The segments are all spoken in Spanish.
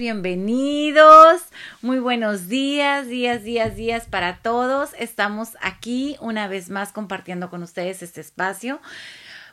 bienvenidos. Muy buenos días, días, días, días para todos. Estamos aquí una vez más compartiendo con ustedes este espacio.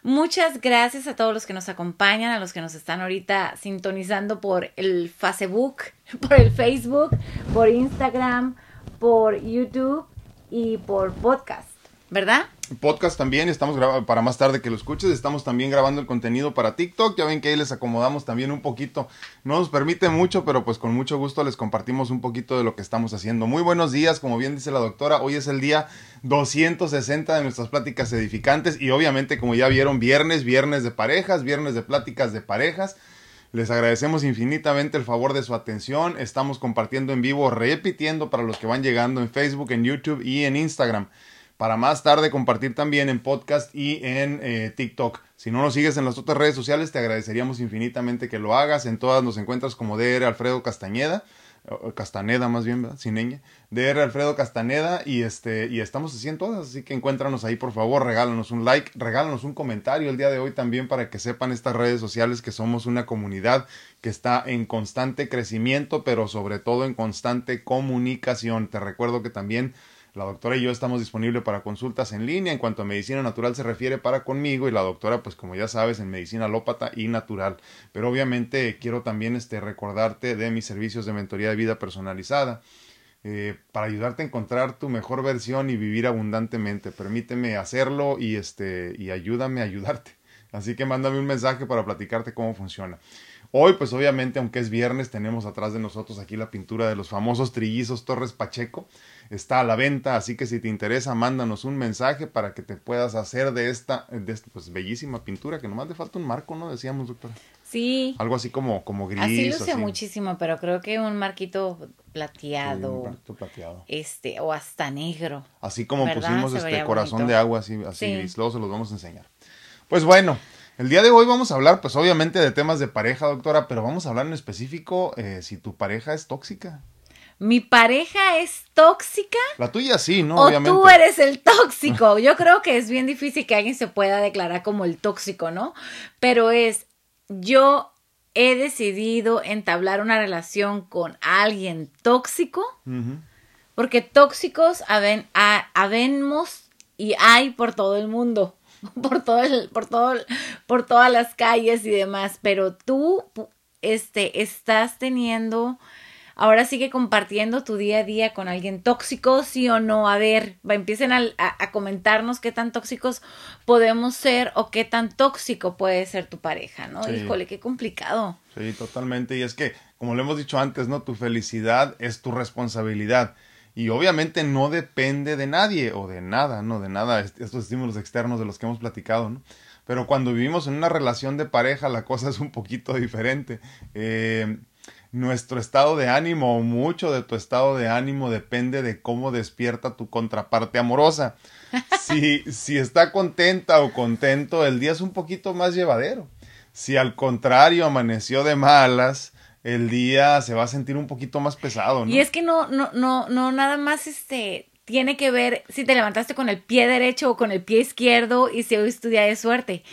Muchas gracias a todos los que nos acompañan, a los que nos están ahorita sintonizando por el Facebook, por el Facebook, por Instagram, por YouTube y por podcast, ¿verdad? Podcast también, estamos grabando para más tarde que lo escuches, estamos también grabando el contenido para TikTok, ya ven que ahí les acomodamos también un poquito, no nos permite mucho, pero pues con mucho gusto les compartimos un poquito de lo que estamos haciendo. Muy buenos días, como bien dice la doctora, hoy es el día 260 de nuestras pláticas edificantes y obviamente como ya vieron, viernes, viernes de parejas, viernes de pláticas de parejas. Les agradecemos infinitamente el favor de su atención. Estamos compartiendo en vivo, repitiendo para los que van llegando en Facebook, en YouTube y en Instagram para más tarde compartir también en podcast y en eh, TikTok. Si no nos sigues en las otras redes sociales, te agradeceríamos infinitamente que lo hagas. En todas nos encuentras como DR Alfredo Castañeda, Castaneda más bien, ¿verdad? Sin ñ. DR Alfredo Castaneda y este y estamos así en todas, así que encuéntranos ahí por favor, regálanos un like, regálanos un comentario el día de hoy también para que sepan estas redes sociales que somos una comunidad que está en constante crecimiento, pero sobre todo en constante comunicación. Te recuerdo que también la doctora y yo estamos disponibles para consultas en línea en cuanto a medicina natural se refiere para conmigo y la doctora pues como ya sabes en medicina alópata y natural. Pero obviamente quiero también este, recordarte de mis servicios de mentoría de vida personalizada. Eh, para ayudarte a encontrar tu mejor versión y vivir abundantemente. Permíteme hacerlo y, este, y ayúdame a ayudarte. Así que mándame un mensaje para platicarte cómo funciona. Hoy, pues obviamente, aunque es viernes, tenemos atrás de nosotros aquí la pintura de los famosos trillizos Torres Pacheco está a la venta, así que si te interesa, mándanos un mensaje para que te puedas hacer de esta, de esta pues, bellísima pintura, que nomás le falta un marco, ¿no? Decíamos, doctora. Sí. Algo así como, como gris. Así luce muchísimo, pero creo que un marquito plateado. un marquito plateado. Este, o hasta negro. Así como pusimos este corazón de agua, así, así gris. Luego se los vamos a enseñar. Pues bueno, el día de hoy vamos a hablar, pues obviamente de temas de pareja, doctora, pero vamos a hablar en específico eh, si tu pareja es tóxica mi pareja es tóxica. La tuya sí, ¿no? O tú eres el tóxico. Yo creo que es bien difícil que alguien se pueda declarar como el tóxico, ¿no? Pero es, yo he decidido entablar una relación con alguien tóxico, porque tóxicos habemos y hay por todo el mundo, por todo el, por todo, por todas las calles y demás, pero tú, este, estás teniendo ahora sigue compartiendo tu día a día con alguien tóxico, sí o no. A ver, va, empiecen a, a, comentarnos qué tan tóxicos podemos ser o qué tan tóxico puede ser tu pareja, ¿no? Híjole, qué complicado. Sí, totalmente. Y es que, como lo hemos dicho antes, ¿no? Tu felicidad es tu responsabilidad. Y obviamente no depende de nadie o de nada, ¿no? De nada, estos estímulos externos de los que hemos platicado, ¿no? Pero cuando vivimos en una relación de pareja, la cosa es un poquito diferente. Eh, nuestro estado de ánimo o mucho de tu estado de ánimo depende de cómo despierta tu contraparte amorosa. Si, si está contenta o contento, el día es un poquito más llevadero. Si al contrario amaneció de malas, el día se va a sentir un poquito más pesado, ¿no? Y es que no, no, no, no, nada más este tiene que ver si te levantaste con el pie derecho o con el pie izquierdo y si hoy es tu día de suerte.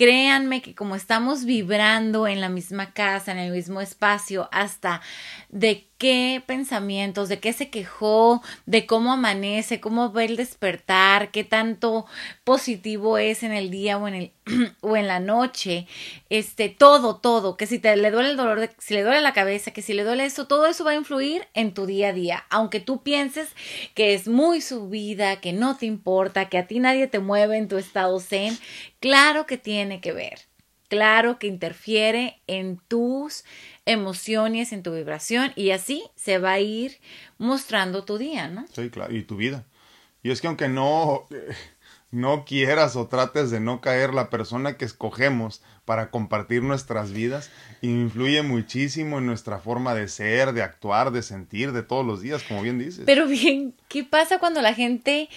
Créanme que como estamos vibrando en la misma casa, en el mismo espacio, hasta de qué pensamientos, de qué se quejó, de cómo amanece, cómo ve el despertar, qué tanto positivo es en el día o en el o en la noche, este todo, todo, que si te le duele el dolor, si le duele la cabeza, que si le duele eso, todo eso va a influir en tu día a día, aunque tú pienses que es muy subida, que no te importa, que a ti nadie te mueve en tu estado zen, claro que tiene que ver claro que interfiere en tus emociones, en tu vibración y así se va a ir mostrando tu día, ¿no? Sí, claro, y tu vida. Y es que aunque no, no quieras o trates de no caer, la persona que escogemos para compartir nuestras vidas influye muchísimo en nuestra forma de ser, de actuar, de sentir, de todos los días, como bien dices. Pero bien, ¿qué pasa cuando la gente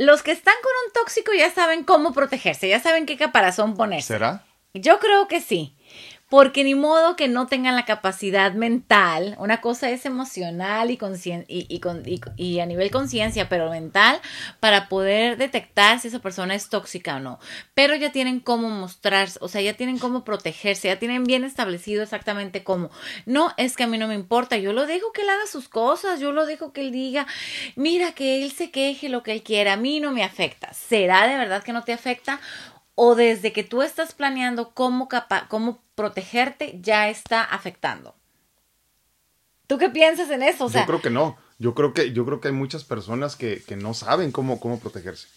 los que están con un tóxico ya saben cómo protegerse, ya saben qué caparazón ponerse. ¿Será? Yo creo que sí. Porque ni modo que no tengan la capacidad mental, una cosa es emocional y, y, a nivel conciencia, pero mental, para poder detectar si esa persona es tóxica o no. Pero ya tienen cómo mostrarse, o sea, ya tienen cómo protegerse, ya tienen bien establecido exactamente cómo. No, es que a mí no me importa, yo lo dejo que él haga sus cosas, yo lo dejo que él diga, mira, que él se queje lo que él quiera, a mí no me afecta. ¿Será de verdad que no te afecta? O desde que tú estás planeando cómo, cómo protegerte ya está afectando. ¿Tú qué piensas en eso? yo creo que no. Yo creo que, yo creo que hay muchas personas que, no saben cómo, cómo protegerse.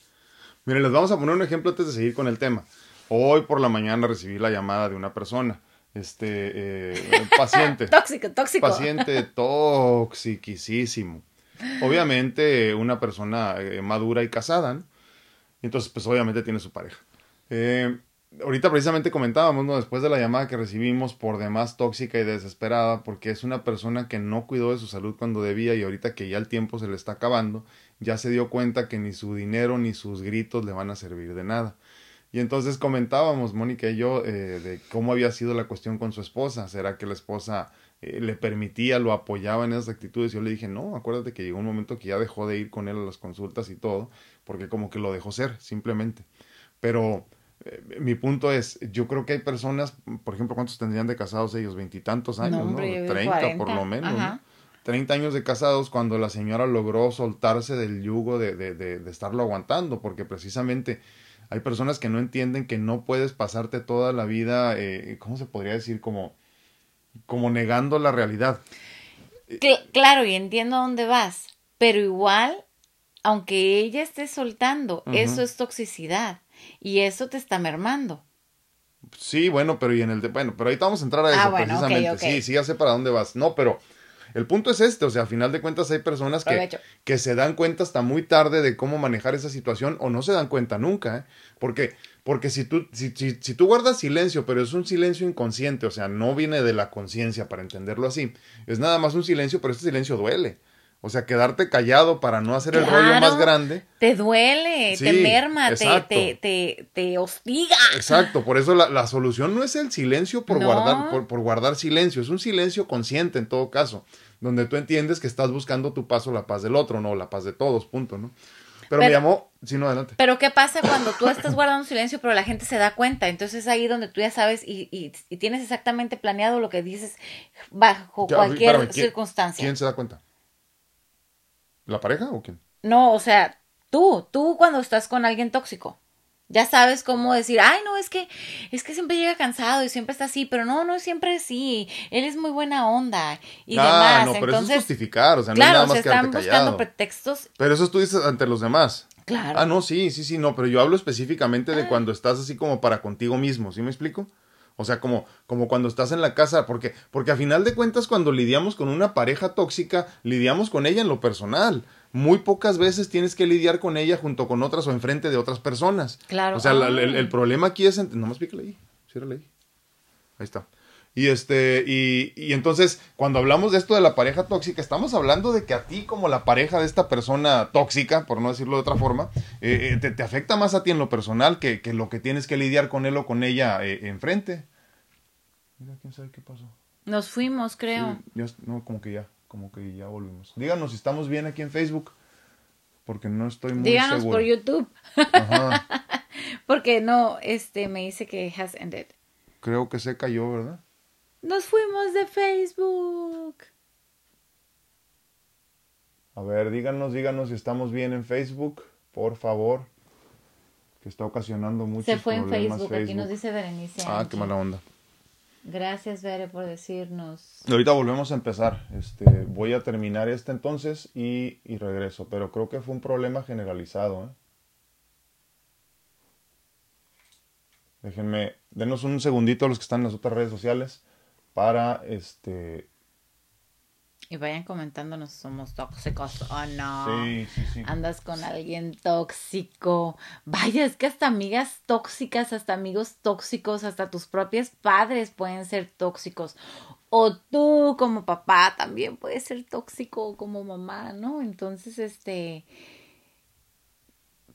Miren, les vamos a poner un ejemplo antes de seguir con el tema. Hoy por la mañana recibí la llamada de una persona, este, eh, paciente. tóxico, tóxico. Paciente toxiquísimo. Obviamente una persona eh, madura y casada, ¿no? Entonces, pues obviamente tiene su pareja. Eh, ahorita precisamente comentábamos, ¿no? Después de la llamada que recibimos por demás tóxica y desesperada, porque es una persona que no cuidó de su salud cuando debía y ahorita que ya el tiempo se le está acabando, ya se dio cuenta que ni su dinero ni sus gritos le van a servir de nada. Y entonces comentábamos, Mónica y yo, eh, de cómo había sido la cuestión con su esposa. ¿Será que la esposa eh, le permitía, lo apoyaba en esas actitudes? Yo le dije, no, acuérdate que llegó un momento que ya dejó de ir con él a las consultas y todo, porque como que lo dejó ser, simplemente. Pero eh, mi punto es, yo creo que hay personas, por ejemplo, ¿cuántos tendrían de casados ellos? Veintitantos años, ¿no? Treinta por lo menos, Treinta años de casados cuando la señora logró soltarse del yugo de, de, de, estarlo aguantando, porque precisamente hay personas que no entienden que no puedes pasarte toda la vida, eh, ¿cómo se podría decir? Como, como negando la realidad. claro, y entiendo a dónde vas, pero igual, aunque ella esté soltando, eso es toxicidad y eso te está mermando. Sí, bueno, pero y en el de, bueno, pero ahorita vamos a entrar a ah, eso precisamente. Sí, sí, ya sé para dónde vas. No, pero el punto es este, o sea, a final de cuentas hay personas que, que se dan cuenta hasta muy tarde de cómo manejar esa situación o no se dan cuenta nunca, ¿eh? Porque, porque si tú, si, si, si tú guardas silencio, pero es un silencio inconsciente, o sea, no viene de la conciencia para entenderlo así, es nada más un silencio, pero este silencio duele. O sea, quedarte callado para no hacer el rollo más grande. Te duele, te merma, te, te, te, hostiga. Exacto, por eso la, la solución no es el silencio por, guardar, por, por, guardar silencio, es un silencio consciente en todo caso, donde tú entiendes que estás buscando tu paso, la paz del otro, no la paz de todos, punto, ¿no? Pero, me llamó, sí, no, adelante. Pero ¿qué pasa cuando tú estás guardando silencio, pero la gente se da cuenta? Entonces es ahí donde tú ya sabes y, y, y tienes exactamente planeado lo que dices bajo cualquier circunstancia. ¿Quién se da cuenta? ¿La pareja o quién? No, o sea, tú, tú cuando estás con alguien tóxico. Ya sabes cómo decir, ay, no, es que, es que siempre llega cansado y siempre está así, pero no, no siempre así. Él es muy buena onda y ah, demás. no, pero eso es justificar, o sea, no es nada más se están buscando pretextos. Pero eso tú dices ante los demás. Claro. Ah, no, sí, sí, sí, no, pero yo hablo específicamente de ah. cuando estás así como para contigo mismo, ¿sí me explico? O sea, como, como cuando estás en la casa, porque, porque a final de cuentas cuando lidiamos con una pareja tóxica, lidiamos con ella en lo personal. Muy pocas veces tienes que lidiar con ella junto con otras o enfrente de otras personas. Claro. O sea, el, el, problema aquí es... No más pícale ahí, ciérrale ahí. Ahí está. Y este, y, y, entonces, cuando hablamos de esto de la pareja tóxica, estamos hablando de que a ti, como la pareja de esta persona tóxica, por no decirlo de otra forma, eh, eh, te, te, afecta más a ti en lo personal que, que, lo que tienes que lidiar con él o con ella eh, enfrente. Mira, quién sabe qué pasó. Nos fuimos, creo. no, como que ya, como que ya volvimos. Díganos si estamos bien aquí en Facebook, porque no estoy muy Díganos por YouTube. Ajá. porque no, este, me dice que has ended. Creo que se cayó, ¿verdad? Nos fuimos de Facebook. A ver, díganos, díganos si estamos bien en Facebook, por favor. Que está ocasionando muchos Se fue en Facebook, aquí nos dice Berenice. Ah, qué mala onda. Gracias, Bere, por decirnos. Ahorita volvemos a empezar. Este, voy a terminar este entonces y, y regreso, pero creo que fue un problema generalizado. ¿eh? Déjenme, denos un segundito a los que están en las otras redes sociales para este y vayan comentándonos somos tóxicos o no. Sí, sí, sí. Andas con alguien tóxico. Vaya, es que hasta amigas tóxicas, hasta amigos tóxicos, hasta tus propios padres pueden ser tóxicos. O tú como papá también puedes ser tóxico como mamá, ¿no? Entonces, este,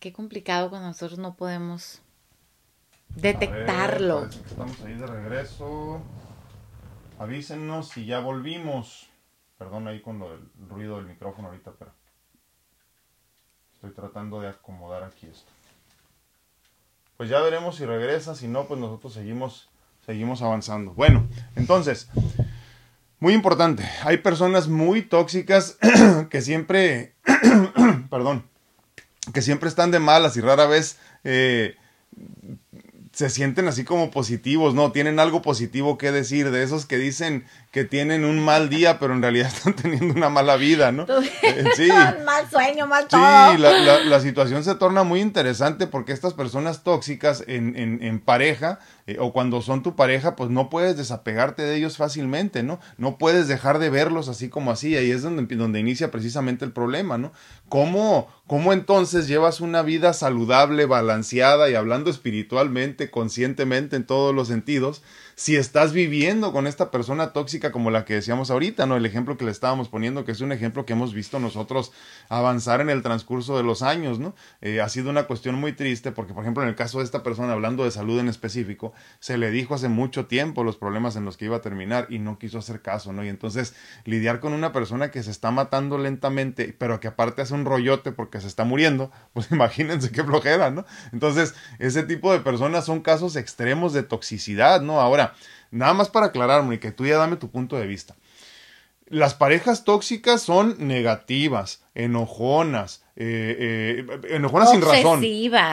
qué complicado cuando nosotros no podemos detectarlo. estamos ahí de regreso. Avísenos si ya volvimos. Perdón ahí con lo del ruido del micrófono ahorita, pero estoy tratando de acomodar aquí esto. Pues ya veremos si regresa, si no, pues nosotros seguimos, seguimos avanzando. Bueno, entonces, muy importante, hay personas muy tóxicas que siempre, perdón, que siempre están de malas y rara vez eh, se sienten así como positivos, ¿no? Tienen algo positivo que decir, de esos que dicen que tienen un mal día, pero en realidad están teniendo una mala vida, ¿no? Eh, sí. mal sueño, mal todo. Sí, la, la, situación se torna muy interesante porque estas personas tóxicas en, en, en pareja eh, o cuando son tu pareja, pues no puedes desapegarte de ellos fácilmente, ¿no? No puedes dejar de verlos así como así, ahí es donde, donde inicia precisamente el problema, ¿no? ¿Cómo, ¿Cómo entonces llevas una vida saludable, balanceada y hablando espiritualmente, conscientemente en todos los sentidos? Si estás viviendo con esta persona tóxica como la que decíamos ahorita, ¿no? El ejemplo que le estábamos poniendo, que es un ejemplo que hemos visto nosotros avanzar en el transcurso de los años, ¿no? Eh, ha sido una cuestión muy triste porque, por ejemplo, en el caso de esta persona, hablando de salud en específico, se le dijo hace mucho tiempo los problemas en los que iba a terminar y no quiso hacer caso, ¿no? Y entonces lidiar con una persona que se está matando lentamente, pero que aparte hace un rollote porque se está muriendo, pues imagínense qué flojera, ¿no? Entonces, ese tipo de personas son casos extremos de toxicidad, ¿no? Ahora, nada más para aclarar, que tú ya dame tu punto de vista. Las parejas tóxicas son negativas, enojonas, eh, eh, enojonas sin razón.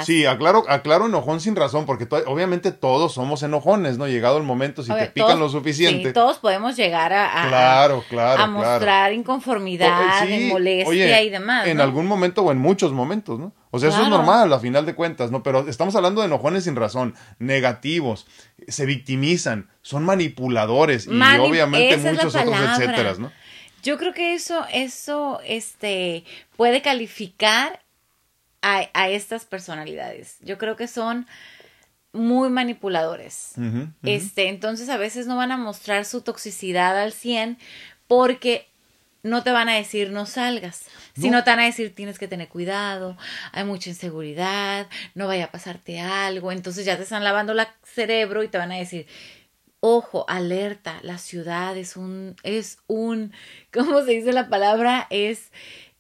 Sí, aclaro, aclaro enojón sin razón, porque obviamente todos somos enojones, ¿no? Llegado el momento, si te pican lo suficiente. Sí, todos podemos llegar a, claro, claro, a mostrar inconformidad, molestia y demás. En algún momento o en muchos momentos, ¿no? O sea, eso es normal a final de cuentas, ¿no? Pero estamos hablando de enojones sin razón, negativos, se victimizan, son manipuladores y obviamente muchos otros etcétera, ¿no? Yo creo que eso, eso, este, puede calificar a, a estas personalidades. Yo creo que son muy manipuladores. Este, entonces a veces no van a mostrar su toxicidad al 100 porque no te van a decir no salgas, sino te van a decir tienes que tener cuidado, hay mucha inseguridad, no vaya a pasarte algo, entonces ya te están lavando el cerebro y te van a decir ojo, alerta, la ciudad es un, es un, ¿cómo se dice la palabra? Es,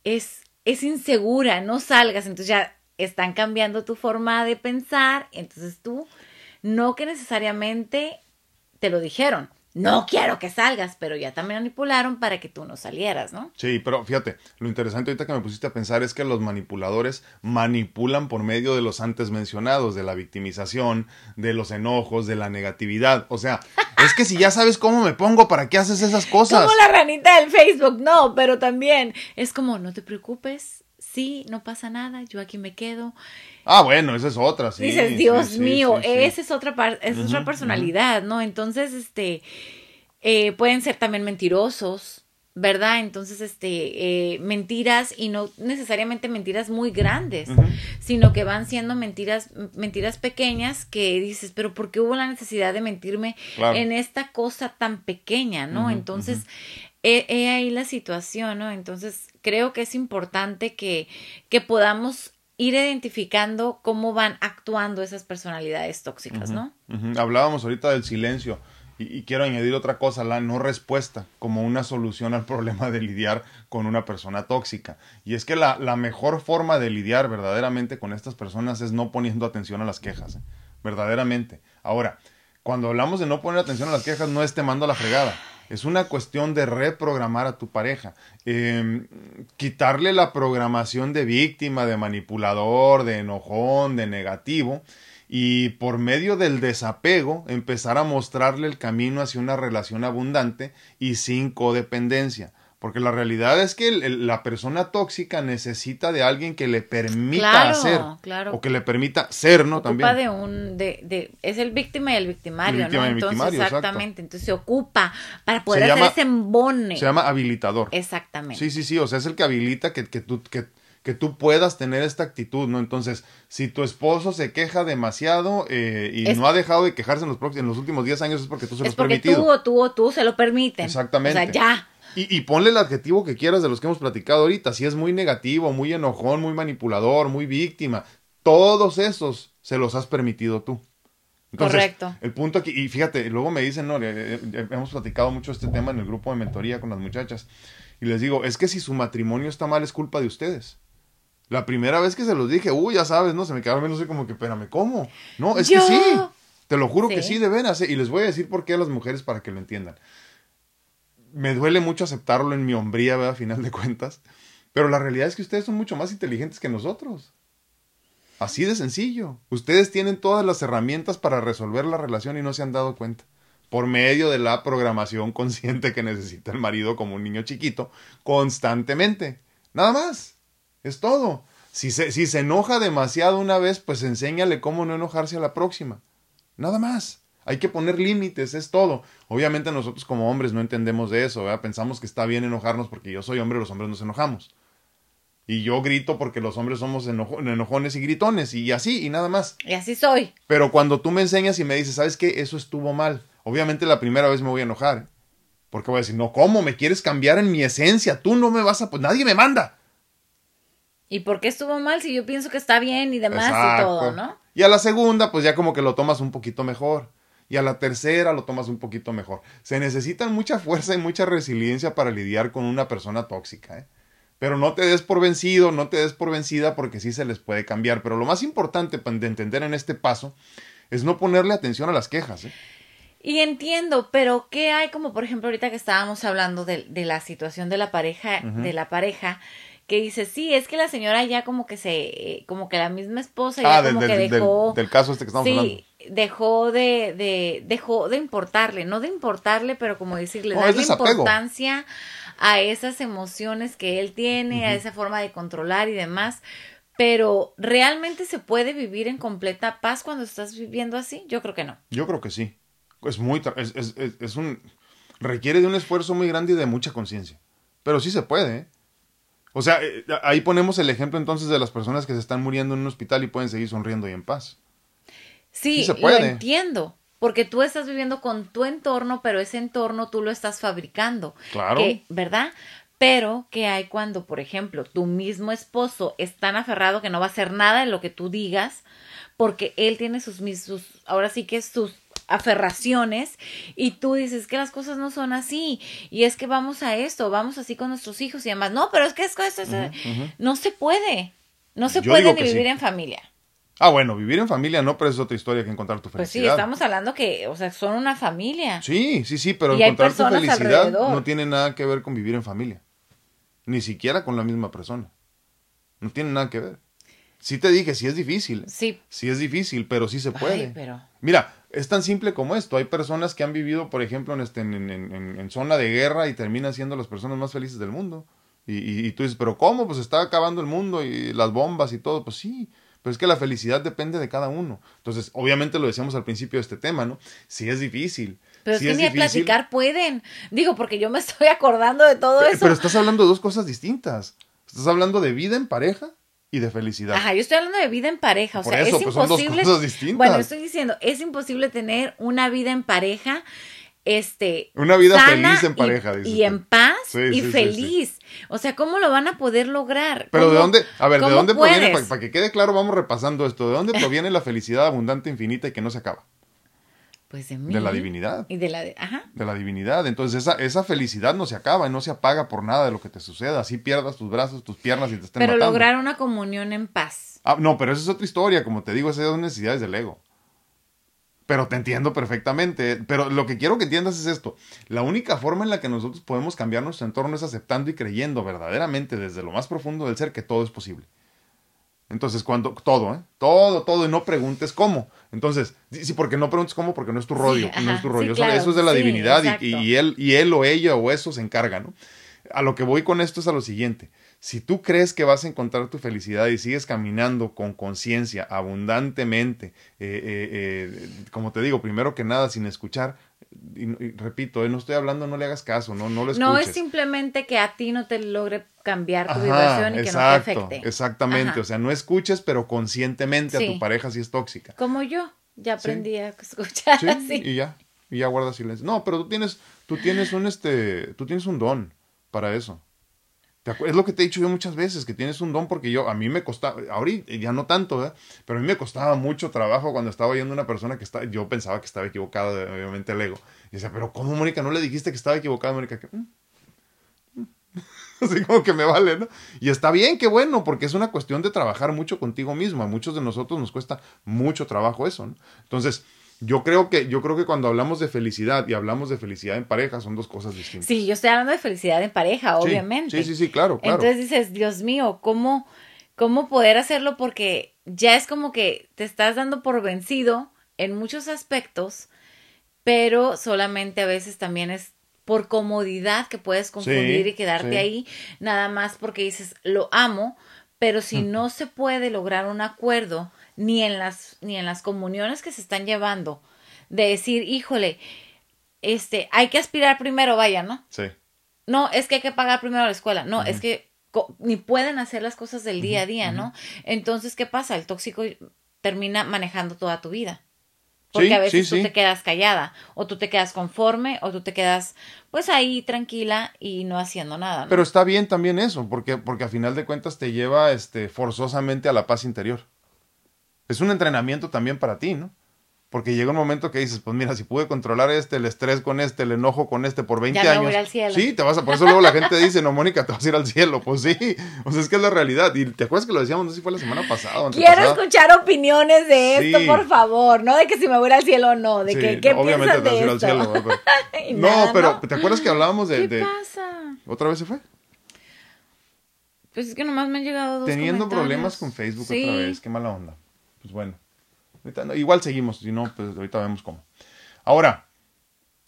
es, es insegura, no salgas, entonces ya están cambiando tu forma de pensar, entonces tú, no que necesariamente te lo dijeron, no quiero que salgas, pero ya también manipularon para que tú no salieras, ¿no? Sí, pero fíjate, lo interesante ahorita que me pusiste a pensar es que los manipuladores manipulan por medio de los antes mencionados, de la victimización, de los enojos, de la negatividad. O sea, es que si ya sabes cómo me pongo, ¿para qué haces esas cosas? Como la ranita del Facebook, no, pero también es como, no te preocupes, sí, no pasa nada, yo aquí me quedo. Ah, bueno, esa es otra, sí. Dices, Dios mío, esa es otra, es otra personalidad, ¿no? Entonces, este, eh, pueden ser también mentirosos, ¿verdad? Entonces, este, eh, mentiras y no necesariamente mentiras muy grandes, sino que van siendo mentiras, mentiras pequeñas que dices, pero ¿por qué hubo la necesidad de mentirme en esta cosa tan pequeña, ¿no? Entonces, he, ahí la situación, ¿no? Entonces, creo que es importante que, que podamos ir identificando cómo van actuando esas personalidades tóxicas, ¿no? Hablábamos ahorita del silencio y, quiero añadir otra cosa, la no respuesta como una solución al problema de lidiar con una persona tóxica. Y es que la, la mejor forma de lidiar verdaderamente con estas personas es no poniendo atención a las quejas, ¿eh? verdaderamente. Ahora, cuando hablamos de no poner atención a las quejas, no es te mando la fregada. Es una cuestión de reprogramar a tu pareja. Em, quitarle la programación de víctima, de manipulador, de enojón, de negativo. Y por medio del desapego empezar a mostrarle el camino hacia una relación abundante y sin codependencia. Porque la realidad es que la persona tóxica necesita de alguien que le permita hacer. Claro. O que le permita ser, ¿no? Ocupa de un. De, de, es el víctima y el victimario, ¿no? Entonces, exactamente. Entonces se ocupa para poder hacer ese embone. Se llama habilitador. Exactamente. Sí, sí, sí. O sea, es el que habilita que, que tú. Que, que tú puedas tener esta actitud, ¿no? Entonces, si tu esposo se queja demasiado eh, y no ha dejado de quejarse en los, en los últimos 10 años es porque tú se lo has permitido. Tú o tú o tú se lo permiten. Exactamente. O sea, ya. Y, ponle el adjetivo que quieras de los que hemos platicado ahorita. Si es muy negativo, muy enojón, muy manipulador, muy víctima, todos esos se los has permitido tú. Correcto. El punto aquí, y fíjate, luego me dicen, no, eh, eh, hemos platicado mucho este tema en el grupo de mentoría con las muchachas, y les digo, es que si su matrimonio está mal es culpa de ustedes. La primera vez que se los dije, uy, ya sabes, ¿no? Se me quedaron viendo así como que, espérame, ¿cómo? No, es que sí. Te lo juro que sí, de veras. Y les voy a decir por qué a las mujeres para que lo entiendan. Me duele mucho aceptarlo en mi hombría, ¿verdad? A final de cuentas. Pero la realidad es que ustedes son mucho más inteligentes que nosotros. Así de sencillo. Ustedes tienen todas las herramientas para resolver la relación y no se han dado cuenta. Por medio de la programación consciente que necesita el marido como un niño chiquito, constantemente. Nada más. Es todo. Si se, si se enoja demasiado una vez, pues enséñale cómo no enojarse a la próxima. Nada más. Hay que poner límites, es todo. Obviamente nosotros como hombres no entendemos de eso, ¿verdad? Pensamos que está bien enojarnos porque yo soy hombre, los hombres nos enojamos. Y yo grito porque los hombres somos enojones y gritones y así y nada más. Y así soy. Pero cuando tú me enseñas y me dices, ¿sabes qué? Eso estuvo mal. Obviamente la primera vez me voy a enojar. Porque voy a decir, no, ¿cómo? ¿Me quieres cambiar en mi esencia? Tú no me vas a... Pues nadie me manda. ¿Y por qué estuvo mal si yo pienso que está bien y demás y todo, no? Y a la segunda, pues ya como que lo tomas un poquito mejor. Y a la tercera lo tomas un poquito mejor. Se necesita mucha fuerza y mucha resiliencia para lidiar con una persona tóxica, ¿eh? Pero no te des por vencido, no te des por vencida porque sí se les puede cambiar. Pero lo más importante de entender en este paso es no ponerle atención a las quejas. ¿eh? Y entiendo, pero ¿qué hay como por ejemplo ahorita que estábamos hablando de, de la situación de la pareja, de la pareja, que dice, sí, es que la señora ya como que se, como que la misma esposa ya ah, como que dejó... Del, caso este que estamos sí, dejó de, de, dejó de importarle, no de importarle, pero como decirle, darle importancia a esas emociones que él tiene, a esa forma de controlar y demás. Pero ¿realmente se puede vivir en completa paz cuando estás viviendo así? Yo creo que no. Yo creo que sí. Es muy, es, es, es un, requiere de un esfuerzo muy grande y de mucha conciencia. Pero sí se puede, ¿eh? O sea, eh, ahí ponemos el ejemplo entonces de las personas que se están muriendo en un hospital y pueden seguir sonriendo y en paz. Sí, lo entiendo. Porque tú estás viviendo con tu entorno, pero ese entorno tú lo estás fabricando. Claro. ¿Verdad? Pero, ¿qué hay cuando, por ejemplo, tu mismo esposo es tan aferrado que no va a hacer nada en lo que tú digas, porque él tiene sus, sus ahora sí que sus aferraciones y tú dices que las cosas no son así y es que vamos a esto, vamos así con nuestros hijos y demás. No, pero es que es, esto no se puede. No se puede ni vivir en familia. Ah, bueno, vivir en familia no, pero es otra historia que encontrar tu felicidad. Pues sí, estamos hablando que, o sea, son una familia. Sí, sí, sí, pero encontrar tu felicidad no tiene nada que ver con vivir en familia. Ni siquiera con la misma persona. No tiene nada que ver. Sí te dije, sí es difícil. Sí. Sí es difícil, pero sí se puede. pero... Mira, es tan simple como esto. Hay personas que han vivido, por ejemplo, en, este, en, zona de guerra y terminan siendo las personas más felices del mundo. Y, y, tú dices, pero ¿cómo? Pues está acabando el mundo y las bombas y todo. Pues sí, pero es que la felicidad depende de cada uno. Entonces, obviamente lo decíamos al principio de este tema, ¿no? Sí es difícil. Pero es que ni a platicar pueden. Digo, porque yo me estoy acordando de todo eso. Pero estás hablando de dos cosas distintas. Estás hablando de vida en pareja y de felicidad. Ajá, yo estoy hablando de vida en pareja, o sea, es imposible. Pues, son dos cosas distintas. Bueno, estoy diciendo, es imposible tener una vida en pareja este una vida feliz en pareja y, en paz y feliz. O sea cómo lo van a poder lograr pero de dónde a ver de dónde proviene para, que quede claro vamos repasando esto. De dónde proviene la felicidad abundante infinita y que no se acaba pues de mí de la divinidad. y de la ajá. De la divinidad. Entonces esa esa felicidad no se acaba y no se apaga por nada de lo que te suceda. Así pierdas tus brazos tus piernas y te estén pero lograr una comunión en paz. Ah no pero esa es otra historia. Como te digo esas son necesidades del ego. Pero te entiendo perfectamente. Pero lo que quiero que entiendas es esto. La única forma en la que nosotros podemos cambiar nuestro entorno es aceptando y creyendo verdaderamente desde lo más profundo del ser que todo es posible. Entonces, cuando todo, ¿eh? Todo, todo, y no preguntes cómo. Entonces, sí, porque no preguntes cómo, porque no es tu rollo, no es tu rollo. eso, es de la divinidad y, y, él, y él o ella o eso se encarga, ¿no? A lo que voy con esto es a lo siguiente. Si tú crees que vas a encontrar tu felicidad y sigues caminando con conciencia, abundantemente, eh, eh, eh, como te digo, primero que nada, sin escuchar, y, repito, no estoy hablando, no le hagas caso, no, no lo escuches. No es simplemente que a ti no te logre cambiar tu vibración y que no te afecte. Exactamente, o sea, no escuches, pero conscientemente a tu pareja si es tóxica. Como yo, ya aprendí a escuchar así. Y ya, y ya guarda silencio. No, pero tú tienes, tú tienes un este, tú tienes un don para eso. Es lo que te he dicho yo muchas veces, que tienes un don porque yo, a mí me costaba, ahorita ya no tanto, pero a mí me costaba mucho trabajo cuando estaba oyendo una persona que está, yo pensaba que estaba equivocada, obviamente el ego. Y decía, pero ¿cómo, Mónica? ¿No le dijiste que estaba equivocada, Mónica? Mm, mm". Así como que me vale, ¿no? Y está bien, qué bueno, porque es una cuestión de trabajar mucho contigo mismo. A muchos de nosotros nos cuesta mucho trabajo eso, ¿no? Entonces, yo creo que, yo creo que cuando hablamos de felicidad y hablamos de felicidad en pareja son dos cosas distintas. Sí, yo estoy hablando de felicidad en pareja, obviamente. Sí, sí, sí, claro, claro. Entonces dices, Dios mío, ¿cómo, cómo poder hacerlo? Porque ya es como que te estás dando por vencido en muchos aspectos, pero solamente a veces también es por comodidad que puedes confundir y quedarte ahí, nada más porque dices, lo amo, pero si no se puede lograr un acuerdo, ni en las, ni en las comuniones que se están llevando, de decir, híjole, este, hay que aspirar primero, vaya, ¿no? Sí. No, es que hay que pagar primero la escuela. No, es que ni pueden hacer las cosas del día a día, ¿no? Entonces, ¿qué pasa? El tóxico termina manejando toda tu vida. Porque a veces tú te quedas callada, o tú te quedas conforme, o tú te quedas pues ahí tranquila y no haciendo nada. Pero está bien también eso, porque, porque a final de cuentas te lleva este, forzosamente a la paz interior es un entrenamiento también para ti, ¿no? Porque llega un momento que dices, pues mira, si pude controlar este, el estrés con este, el enojo con este por 20 ya años. Me voy al cielo. Sí, te vas a, por eso luego la gente dice, no, Mónica, te vas a ir al cielo. Pues sí, o sea, es que es la realidad. Y te acuerdas que lo decíamos, no sé si fue la semana pasada. Quiero escuchar opiniones de esto, por favor. No de que si me voy al cielo o no, de que, ¿qué obviamente te vas a ir al cielo. no, pero ¿te acuerdas que hablábamos de. ¿Qué pasa? ¿Otra vez se fue? Pues es que nomás me han llegado dos Teniendo problemas con Facebook otra vez, qué mala onda. Pues bueno igual seguimos, si no, pues ahorita vemos cómo. Ahora,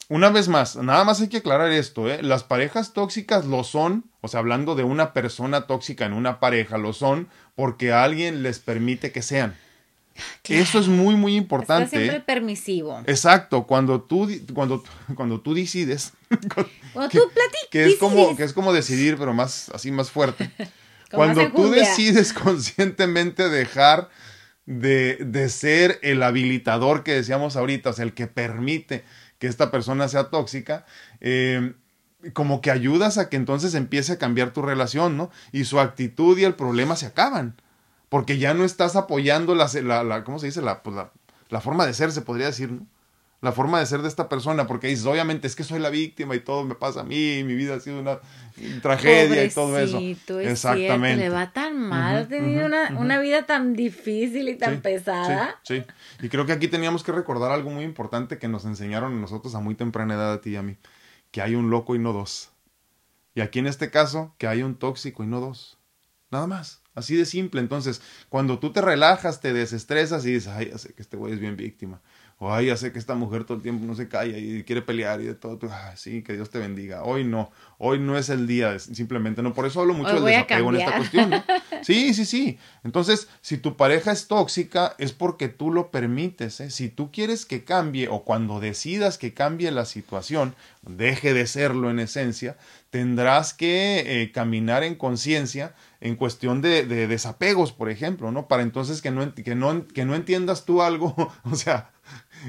una vez más, nada más hay que aclarar esto, ¿eh? Las parejas tóxicas lo son, o sea, hablando de una persona tóxica en una pareja, lo son porque alguien les permite que sean. Eso es muy, muy importante. Está siempre ¿eh? permisivo. Exacto, cuando tú, cuando, cuando tú decides. cuando tú platicas. Que es, como, que es como decidir, pero más, así más fuerte. cuando tú decides conscientemente dejar de, de ser el habilitador que decíamos ahorita, o sea, el que permite que esta persona sea tóxica, eh, como que ayudas a que entonces empiece a cambiar tu relación, ¿no? Y su actitud y el problema se acaban, porque ya no estás apoyando la, la, la ¿cómo se dice? La, pues la, la forma de ser, se podría decir, ¿no? La forma de ser de esta persona, porque dices, obviamente es que soy la víctima y todo me pasa a mí, mi vida ha sido una tragedia y todo eso. Exactamente. le va tan mal, uh tenido una, una, vida tan difícil y tan pesada. Sí, sí, y creo que aquí teníamos que recordar algo muy importante que nos enseñaron a nosotros a muy temprana edad a ti y a mí, que hay un loco y no dos. Y aquí en este caso, que hay un tóxico y no dos. Nada más. Así de simple. Entonces, cuando tú te relajas, te desestresas y dices, ay, ya sé que este güey es bien víctima o ay, ya sé que esta mujer todo el tiempo no se calla y quiere pelear y de todo, ah, sí, que Dios te bendiga. Hoy no, hoy no es el día, simplemente no. Por eso hablo mucho del desapego en esta cuestión. Sí, sí, sí. Entonces, si tu pareja es tóxica, es porque tú lo permites. ¿eh? Si tú quieres que cambie o cuando decidas que cambie la situación, deje de serlo en esencia, tendrás que eh, caminar en conciencia en cuestión de, de, desapegos, por ejemplo, ¿no? Para entonces que no, que no, que no entiendas tú algo, o sea,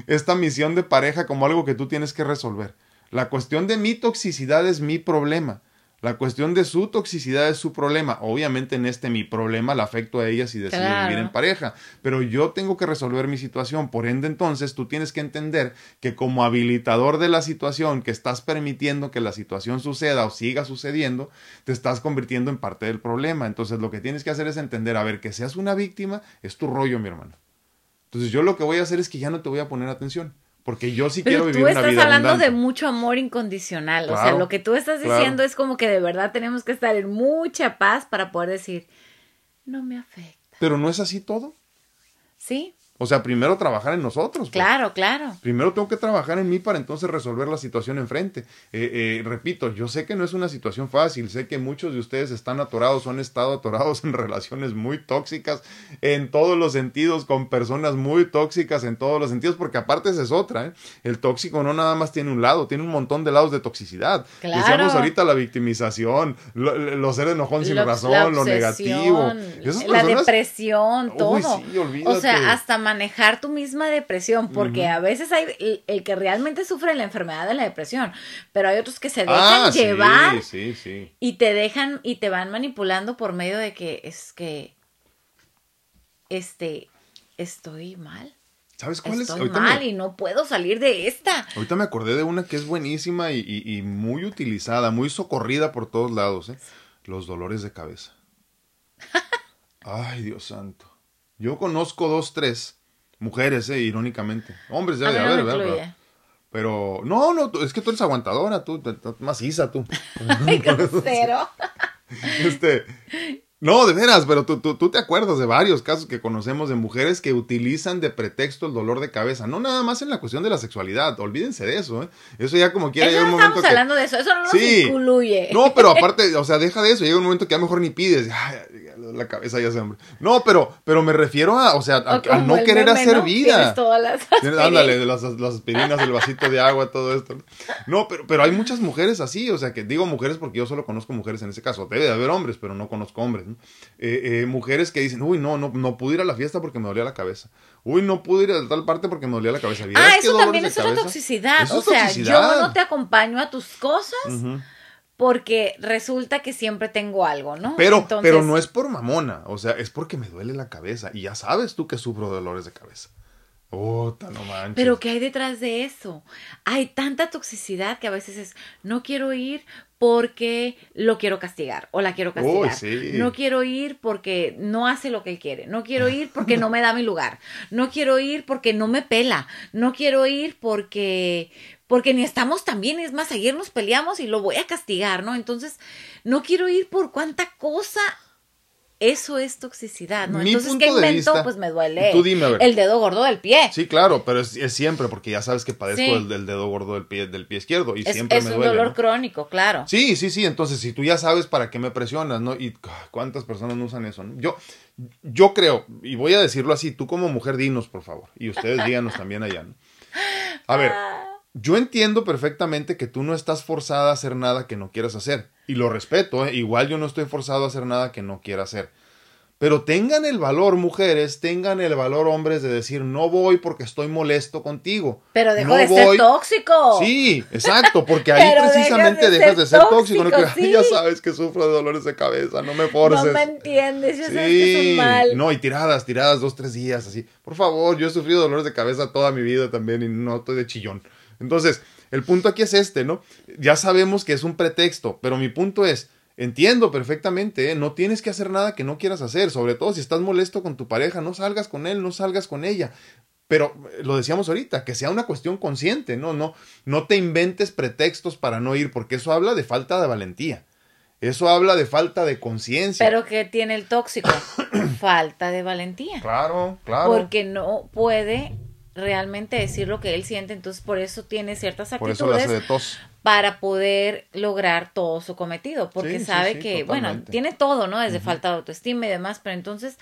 esta misión de pareja como algo que tú tienes que resolver. La cuestión de mi toxicidad es mi problema. La cuestión de su toxicidad es su problema. Obviamente en este mi problema la afecto a ella si decide vivir en pareja, pero yo tengo que resolver mi situación. Por ende entonces tú tienes que entender que como habilitador de la situación, que estás permitiendo que la situación suceda o siga sucediendo, te estás convirtiendo en parte del problema. Entonces lo que tienes que hacer es entender, a ver, que seas una víctima es tu rollo, mi hermano. Entonces yo lo que voy a hacer es que ya no te voy a poner atención. Porque yo sí quiero vivir una vida tú estás hablando de mucho amor incondicional. o sea, lo que tú estás diciendo es como que de verdad tenemos que estar en mucha paz para poder decir, no me afecta. Pero no es así todo. Sí. O sea, primero trabajar en nosotros. Pues. Claro, claro. Primero tengo que trabajar en mí para entonces resolver la situación enfrente. Eh, eh, repito, yo sé que no es una situación fácil, sé que muchos de ustedes están atorados o han estado atorados en relaciones muy tóxicas en todos los sentidos, con personas muy tóxicas en todos los sentidos, porque aparte esa es otra. ¿eh? El tóxico no nada más tiene un lado, tiene un montón de lados de toxicidad. Claro. Decíamos ahorita la victimización, lo, lo ser enojón sin razón, lo negativo. la depresión, todo. o sea, hasta manejar tu misma depresión, porque a veces hay el, el, que realmente sufre la enfermedad de la depresión, pero hay otros que se dejan Ah, sí, llevar sí, sí. y te dejan y te van manipulando por medio de que es que este estoy mal. ¿Sabes cuál es? Estoy Ahorita mal me, y no puedo salir de esta. ahorita me acordé de una que es buenísima y, y- y muy utilizada, muy socorrida por todos lados, ¿eh? Los dolores de cabeza. Ay, Dios santo. Yo conozco dos, tres mujeres, ¿eh? Irónicamente. Hombres debe de haber, ¿verdad? Pero, no, no, es que tú eres aguantadora, tú, maciza tú. Grosero. Este, no, de veras, pero tú, tú, tú te acuerdas de varios casos que conocemos de mujeres que utilizan de pretexto el dolor de cabeza. No nada más en la cuestión de la sexualidad, olvídense de eso, ¿eh? Eso ya como quiera Eso llega no un momento estamos que... hablando de eso, eso no nos Sí. incluye. No, pero aparte, o sea, deja de eso, llega un momento que a lo mejor ni pides, la cabeza ya se hambre. No, pero, pero me refiero a, o sea, a, no querer meme, hacer ¿no? vida. Tienes todas las Tienes- aspirinas. Ándale, las, las aspirinas, el vasito de agua, todo esto. No, pero, pero hay muchas mujeres así, o sea, que digo mujeres porque yo solo conozco mujeres en ese caso. Debe de haber hombres, pero no conozco hombres. ¿no? Eh, eh, mujeres que dicen, uy, no, no, no pude ir a la fiesta porque me dolía la cabeza. Uy, no pude ir a tal parte porque me dolía la cabeza. ¿Vieras Ah, eso también es cabeza? toxicidad. Eso o sea, toxicidad. yo no te acompaño a tus cosas. Porque resulta que siempre tengo algo, ¿no? Pero, Entonces, pero no es por mamona, o sea, es porque me duele la cabeza. Y ya sabes tú que sufro dolores de cabeza. Puta, no manches. Pero ¿qué hay detrás de eso? Hay tanta toxicidad que a veces es, no quiero ir porque lo quiero castigar o la quiero castigar. Uy, sí. No quiero ir porque no hace lo que él quiere. No quiero ir porque no me da mi lugar. No quiero ir porque no me pela. No quiero ir porque porque ni estamos tan bien. Es más, ayer nos peleamos y lo voy a castigar, ¿no? Entonces, no quiero ir por cuánta cosa. Eso es toxicidad, ¿no? Mi Entonces, punto ¿qué vista- Pues me duele. Tú dime, a ver. El dedo gordo del pie. Sí, claro, pero es, es siempre, porque ya sabes que padezco Sí. del, del dedo gordo del pie, del pie izquierdo y Es, siempre es me un duele. dolor ¿no? crónico, claro. Sí, sí, sí, entonces si tú ya sabes para qué me presionas, ¿no? Y ah, cuántas personas no usan eso, ¿no? Yo, yo creo, y voy a decirlo así, tú como mujer dinos, por favor, y ustedes díganos también allá, ¿no? A ver, yo entiendo perfectamente que tú no estás forzada a hacer nada que no quieras hacer, y lo respeto, ¿eh? igual yo no estoy forzado a hacer nada que no quiera hacer. Pero tengan el valor, mujeres, tengan el valor, hombres, de decir, no voy porque estoy molesto contigo. Pero dejo No de voy- ser tóxico. Sí, exacto, porque ahí precisamente dejas de dejas de ser tóxico. tóxico, Que, "Ay, sí. Ya sabes que sufro de dolores de cabeza, no me forces. No me entiendes, ya sabes que soy Sí, mal. no, y tiradas, tiradas dos, tres días, así. Por favor, yo he sufrido dolores de cabeza toda mi vida también y no estoy de chillón. Entonces, el punto aquí es este, ¿no? Ya sabemos que es un pretexto, pero mi punto es, entiendo perfectamente, ¿eh? no tienes que hacer nada que no quieras hacer, sobre todo si estás molesto con tu pareja, no salgas con él, no salgas con ella. Pero eh, lo decíamos ahorita, que sea una cuestión consciente, ¿no? No, no te inventes pretextos para no ir, porque eso habla de falta de valentía. Eso habla de falta de conciencia. Pero que tiene el tóxico? Falta de valentía. Claro, claro. Porque no puede realmente decir lo que él siente, entonces por eso tiene ciertas Por eso la hace actitudes de tos. para poder lograr todo su cometido, porque Sí, sabe sí, que, bueno, tiene todo, ¿no? Desde falta de autoestima y demás, pero entonces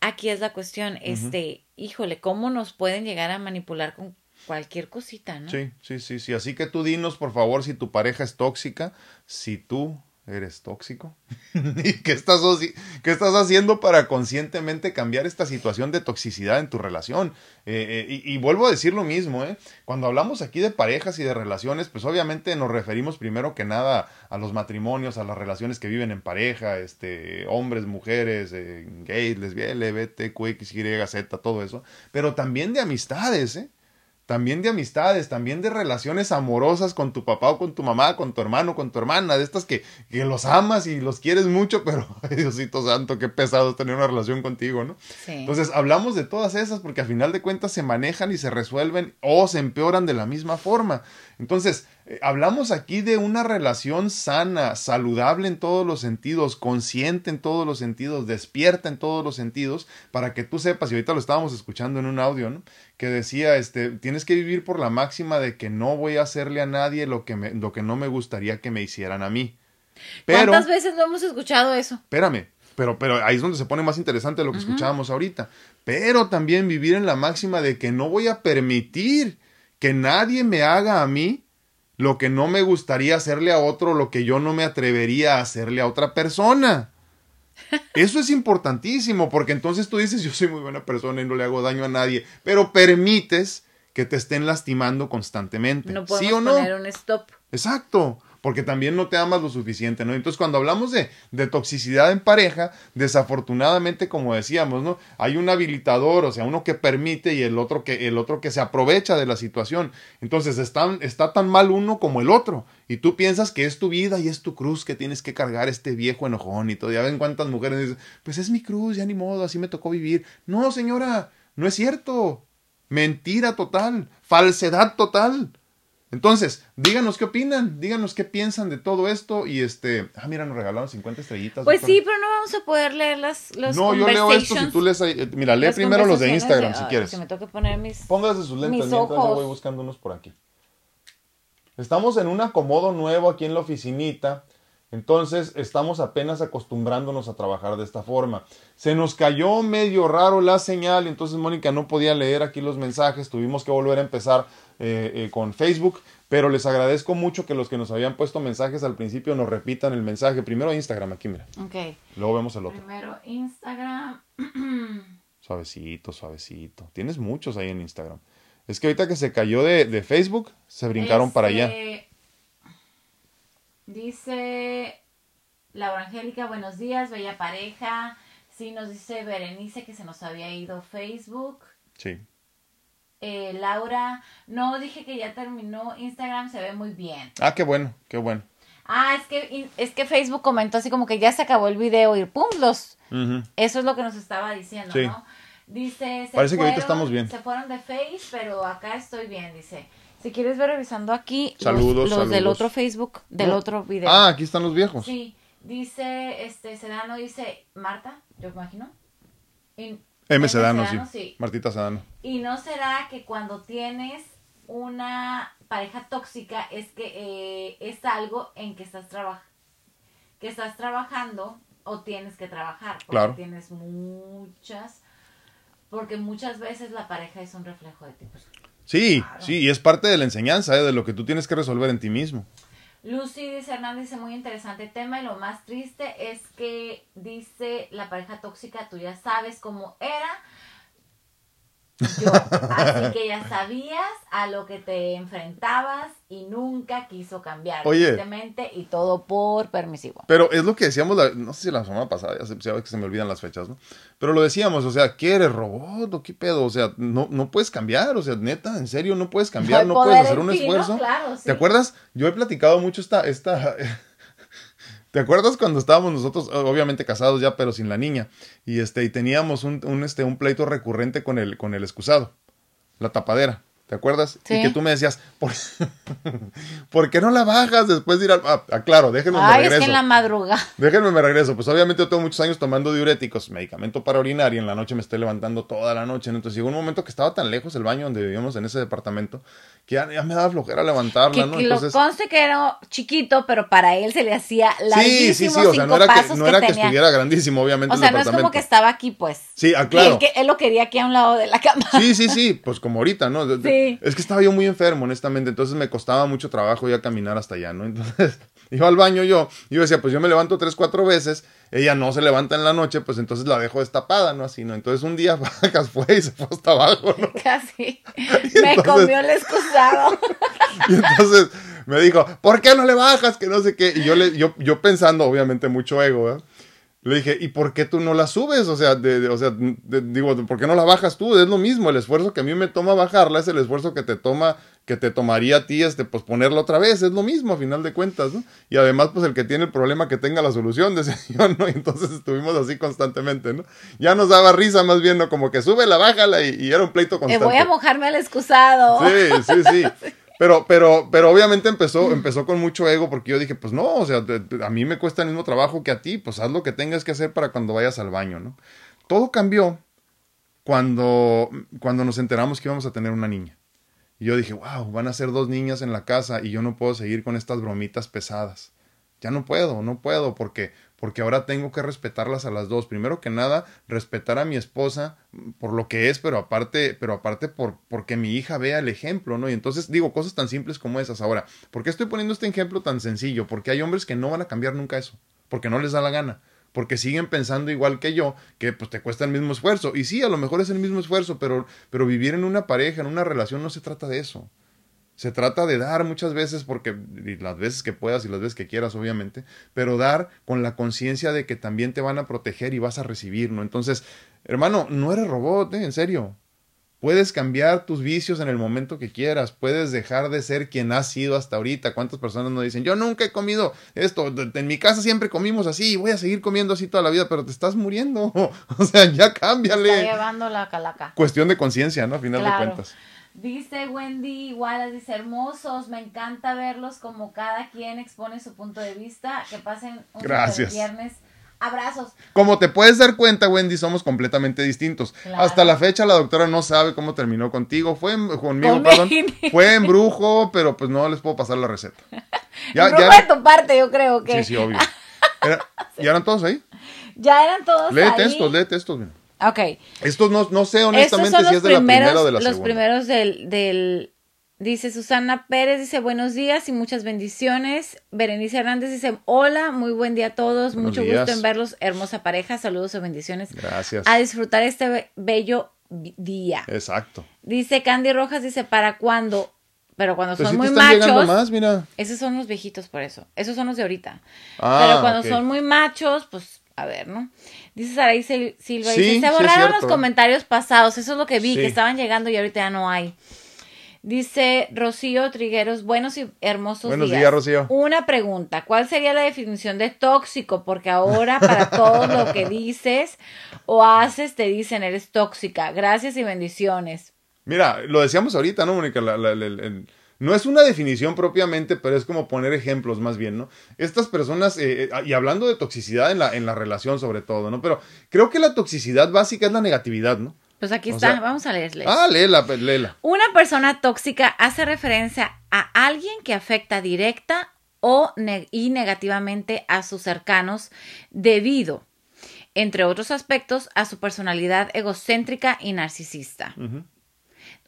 aquí es la cuestión, este, híjole, ¿cómo nos pueden llegar a manipular con cualquier cosita, ¿no? Sí, sí, sí, sí. Así que tú dinos, por favor, si tu pareja es tóxica, si tú eres tóxico. ¿Y qué estás, qué estás haciendo para conscientemente cambiar esta situación de toxicidad en tu relación? Eh, eh, y, y vuelvo a decir lo mismo, ¿eh? Cuando hablamos aquí de parejas y de relaciones, pues obviamente nos referimos primero que nada a los matrimonios, a las relaciones que viven en pareja, este, hombres, mujeres, eh, gays, lesbianas, LGBT, QX, Y, Z, todo eso. Pero también de amistades, ¿eh? También de amistades, también de relaciones amorosas con tu papá o con tu mamá, con tu hermano, con tu hermana, de estas que, que los amas y los quieres mucho, pero, ay Diosito santo, qué pesado es tener una relación contigo, ¿no? Sí. Entonces, hablamos de todas esas porque a final de cuentas se manejan y se resuelven o se empeoran de la misma forma. Entonces, eh, hablamos aquí de una relación sana, saludable en todos los sentidos, consciente en todos los sentidos, despierta en todos los sentidos, para que tú sepas, y ahorita lo estábamos escuchando en un audio, ¿no? Que decía, este, tienes que vivir por la máxima de que no voy a hacerle a nadie lo que, me, lo que no me gustaría que me hicieran a mí. Pero, ¿Cuántas veces no hemos escuchado eso? espérame, pero, pero ahí es donde se pone más interesante lo que escuchábamos ahorita. Pero también vivir en la máxima de que no voy a permitir que nadie me haga a mí lo que no me gustaría hacerle a otro, lo que yo no me atrevería a hacerle a otra persona. Eso es importantísimo, porque entonces tú dices, yo soy muy buena persona y no le hago daño a nadie, pero permites que te estén lastimando constantemente. No ¿Sí podemos o no? poner un stop. Exacto, porque también no te amas lo suficiente, ¿no? Entonces, cuando hablamos de, de toxicidad en pareja, desafortunadamente, como decíamos, ¿no? Hay un habilitador, o sea, uno que permite y el otro que, el otro que se aprovecha de la situación. Entonces, está, está tan mal uno como el otro. Y tú piensas que es tu vida y es tu cruz que tienes que cargar este viejo enojón y todo. Ya ven cuántas mujeres dicen, pues es mi cruz, ya ni modo, así me tocó vivir. No, señora, no es cierto. Mentira total, falsedad total. Entonces, díganos qué opinan, díganos qué piensan de todo esto y este, ah, mira, nos regalaron 50 estrellitas. Pues doctora. sí, pero no vamos a poder leer las los No, yo leo esto si tú lees ahí, eh, mira, lee primero los de Instagram de- si quieres. Que me toque poner mis... Póngase sus lentes Mis mientras yo ojos. voy buscando unos por aquí. Estamos en un acomodo nuevo aquí en la oficinita. Entonces estamos apenas acostumbrándonos a trabajar de esta forma. Se nos cayó medio raro la señal, entonces Mónica no podía leer aquí los mensajes, tuvimos que volver a empezar eh, eh, con Facebook, pero les agradezco mucho que los que nos habían puesto mensajes al principio nos repitan el mensaje. Primero Instagram, aquí mira, Ok. luego vemos el otro. Primero Instagram. Suavecito, suavecito. Tienes muchos ahí en Instagram. Es que ahorita que se cayó de, de Facebook, se brincaron para allá. Este, Dice Laura Angélica, buenos días, bella pareja. Sí, nos dice Berenice que se nos había ido Facebook. Sí. Eh, Laura, no, dije que ya terminó. Instagram se ve muy bien. Ah, qué bueno, qué bueno. Ah, es que, es que Facebook comentó así como que ya se acabó el video y pum, los... Eso es lo que nos estaba diciendo, Sí. ¿no? Dice, se Parece que ahorita estamos bien. Se fueron de Face, pero acá estoy bien, dice. Si quieres ver revisando aquí los- Saludos, los, del saludos. otro Facebook, del No. otro video. Ah, aquí están los viejos. Sí, dice, este, Sedano dice, Marta, yo imagino. M. Sedano, sí. sí. Martita Sedano. Y no será que cuando tienes una pareja tóxica es que eh, es algo en que estás trabajando, que estás trabajando o tienes que trabajar, porque Claro. tienes muchas, porque muchas veces la pareja es un reflejo de ti. pues. Sí, Claro. sí, y es parte de la enseñanza, ¿eh? de lo que tú tienes que resolver en ti mismo. Lucy dice Hernández dice muy interesante tema y lo más triste es que dice la pareja tóxica, tú ya sabes cómo era. Yo, así que ya sabías a lo que te enfrentabas y nunca quiso cambiar. Oye. y todo por permisivo. Pero es lo que decíamos, la- no sé si la semana pasada, ya ves que se me olvidan las fechas, ¿no? Pero lo decíamos, o sea, ¿qué eres, robot o qué pedo? O sea, no, no puedes cambiar, o sea, neta, en serio, no puedes cambiar, no puedes hacer un esfuerzo. Claro, sí. ¿Te acuerdas? Yo he platicado mucho esta, esta, ¿te acuerdas cuando estábamos nosotros, obviamente casados ya, pero sin la niña? Y este, y teníamos un, este, un pleito recurrente con el, con el excusado, la tapadera. ¿Te acuerdas? Sí. Y que tú me decías, ¿por, ¿por qué no la bajas después de ir al... Ah, ah, claro, déjenme me Ay, es regreso. que en la madrugada. Déjenme me regreso. Pues obviamente yo tengo muchos años tomando diuréticos, medicamento para orinar y en la noche me estoy levantando toda la noche. ¿no? Entonces llegó un momento que estaba tan lejos el baño donde vivíamos en ese departamento que ya, ya me daba flojera levantarla, Que, ¿no? que lo Entonces, conste que era chiquito, pero para él se le hacía sí, sí, larguísimo sí, o sea, no era que, no era que estuviera grandísimo, obviamente, O sea, el no es como que estaba aquí, pues. Sí, ah, claro. él, él lo quería aquí a un lado de la cama. Sí, sí, sí, pues como ahorita, ¿no? De- Sí. Es que estaba yo muy enfermo, honestamente, entonces me costaba mucho trabajo ya caminar hasta allá, ¿no? Entonces, iba al baño yo, y yo decía, pues yo me levanto tres, cuatro veces, ella no se levanta en la noche, pues entonces la dejo destapada, ¿no? Así, ¿no? Entonces un día Vacas fue y se fue hasta abajo, ¿no? Casi. Me entonces- comió el excusado. Y entonces me dijo, ¿por qué no le bajas? Que no sé qué. Y yo, le, yo, yo pensando, obviamente, mucho ego, ¿eh? Le dije, ¿y por qué tú no la subes? O sea, de, de- o sea de- digo, ¿por qué no la bajas tú? Es lo mismo, el esfuerzo que a mí me toma bajarla es el esfuerzo que te toma, que te tomaría a ti, este, pues ponerla otra vez, es lo mismo a final de cuentas, ¿no? Y además, pues el que tiene el problema que tenga la solución, decía yo, ¿no? Y entonces estuvimos así constantemente, ¿no? Ya nos daba risa más bien, ¿no? Como que súbela, bájala, y, y era un pleito constante. voy a mojarme al excusado. Sí, sí, sí. Pero, pero, pero obviamente empezó, empezó con mucho ego porque yo dije, pues no, o sea, a mí me cuesta el mismo trabajo que a ti, pues haz lo que tengas que hacer para cuando vayas al baño, ¿no? Todo cambió cuando, cuando nos enteramos que íbamos a tener una niña. Y yo dije, wow, van a ser dos niñas en la casa y yo no puedo seguir con estas bromitas pesadas. Ya no puedo, no puedo, porque, porque ahora tengo que respetarlas a las dos. Primero que nada, respetar a mi esposa por lo que es, pero aparte, pero aparte por, porque mi hija vea el ejemplo, ¿no? Y entonces digo cosas tan simples como esas. Ahora, ¿por qué estoy poniendo este ejemplo tan sencillo? Porque hay hombres que no van a cambiar nunca eso, porque no les da la gana. porque siguen pensando igual que yo, que pues te cuesta el mismo esfuerzo. Y sí, a lo mejor es el mismo esfuerzo, pero, pero vivir en una pareja, en una relación, no se trata de eso. Se trata de dar muchas veces, porque las veces que puedas y las veces que quieras, obviamente, pero dar con la conciencia de que también te van a proteger y vas a recibir, ¿no? Entonces, hermano, no eres robot, ¿eh? En serio. Puedes cambiar tus vicios en el momento que quieras, puedes dejar de ser quien has sido hasta ahorita. ¿Cuántas personas nos dicen, yo nunca he comido esto, en mi casa siempre comimos así y voy a seguir comiendo así toda la vida, pero te estás muriendo? o sea, ya cámbiale. Está llevando la calaca. Cuestión de conciencia, ¿no? A final de cuentas. Dice Wendy igual, dice hermosos, me encanta verlos como cada quien expone su punto de vista. Que pasen un Gracias. viernes. Abrazos. Como te puedes dar cuenta, Wendy, somos completamente distintos. Hasta la fecha la doctora no sabe cómo terminó contigo. Fue en, conmigo, perdón. Fue en brujo, pero pues no les puedo pasar la receta. Ya, brujo ya de tu parte, yo creo que. Sí, sí, obvio. ¿Ya eran todos ahí? Ya eran todos léete ahí. estos, léete estos. Mira. Ok. Estos no, no sé honestamente si es de la primera o de la los segunda. Los primeros del, del, Dice Susana Pérez, dice buenos días y muchas bendiciones. Berenice Hernández dice hola, muy buen día a todos, mucho gusto en verlos, hermosa pareja, saludos o bendiciones. Gracias. A disfrutar este bello día. Exacto. Dice Candy Rojas, dice para cuándo, pero cuando pues son muy machos. Más, mira. Esos son los viejitos por eso, esos son los de ahorita. Ah, pero cuando son muy machos, pues a ver, ¿no? Dice Saraí Silva, dice, se borraron los comentarios pasados, eso es lo que vi, que estaban llegando y ahorita ya no hay. Dice Rocío Trigueros, buenos y hermosos buenos días. Rocío. Una pregunta, ¿cuál sería la definición de tóxico? Porque ahora para todo lo que dices o haces te dicen eres tóxica. Gracias y bendiciones. Mira, lo decíamos ahorita, ¿no, Mónica? No es una definición propiamente, pero es como poner ejemplos más bien, ¿no? Estas personas, eh, eh, y hablando de toxicidad en la, en la relación sobre todo, ¿no? Pero creo que la toxicidad básica es la negatividad, ¿no? Pues aquí está, vamos a leerle. Ah, léela, pues, léela. Una persona tóxica hace referencia a alguien que afecta directa o y negativamente a sus cercanos debido, entre otros aspectos, a su personalidad egocéntrica y narcisista.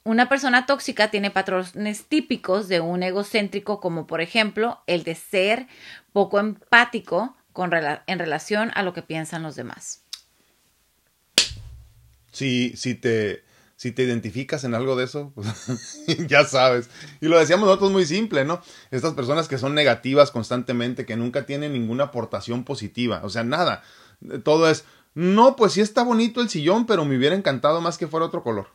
Una persona tóxica tiene patrones típicos de un egocéntrico, como por ejemplo el de ser poco empático con en relación a lo que piensan los demás si, si te, si te identificas en algo de eso, pues, ya sabes. Y lo decíamos nosotros muy simple, ¿no? Estas personas que son negativas constantemente, que nunca tienen ninguna aportación positiva, o sea, nada. Todo es, no, pues sí está bonito el sillón, pero me hubiera encantado más que fuera otro color.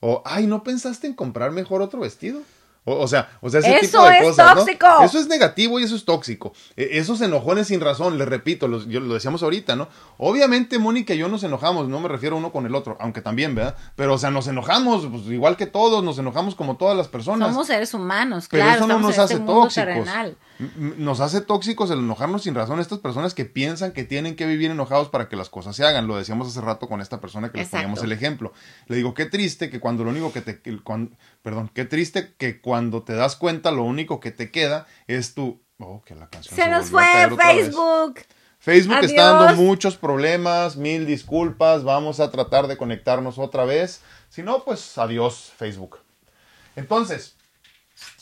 O, ay, ¿no pensaste en comprar mejor otro vestido? O, sea, o sea, ese eso tipo de es cosas, tóxico. Eso es negativo y eso es tóxico. E, esos enojones sin razón, les repito, lo decíamos ahorita, ¿no? Obviamente Mónica y yo nos enojamos, no me refiero uno con el otro, aunque también, ¿verdad? Pero, o sea, nos enojamos, pues, igual que todos, nos enojamos como todas las personas. Somos seres humanos, Pero claro. eso no nos este hace tóxicos. Nos hace tóxicos el enojarnos sin razón. Estas personas que piensan que tienen que vivir enojados para que las cosas se hagan. Lo decíamos hace rato con esta persona que les poníamos el ejemplo. Le digo, qué triste que cuando lo único que te... perdón, qué triste que cuando te das cuenta lo único que te queda es tu... Oh, que la canción se, nos fue Facebook. Facebook está dando muchos problemas, mil disculpas, vamos a tratar de conectarnos otra vez. Si no, pues adiós Facebook. Entonces,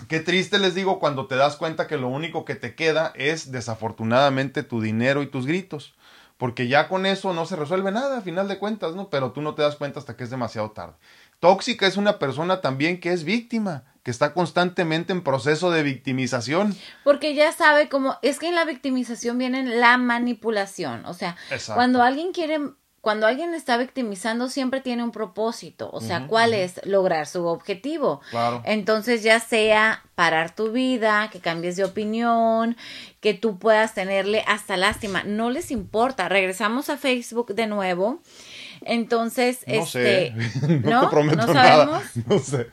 Qué triste les digo cuando te das cuenta que lo único que te queda es desafortunadamente tu dinero y tus gritos. Porque ya con eso no se resuelve nada a final de cuentas, ¿no? Pero tú no te das cuenta hasta que es demasiado tarde. Tóxica es una persona también que es víctima, que está constantemente en proceso de victimización. Porque ya sabe cómo, es que en la victimización viene la manipulación. O sea, cuando alguien quiere cuando alguien está victimizando siempre tiene un propósito, o sea, ¿cuál es? Lograr su objetivo. Claro. Entonces, ya sea parar tu vida, que cambies de opinión, que tú puedas tenerle hasta lástima, no les importa. Regresamos a Facebook de nuevo. Entonces, no este, sé. no, te prometo nada. No sé.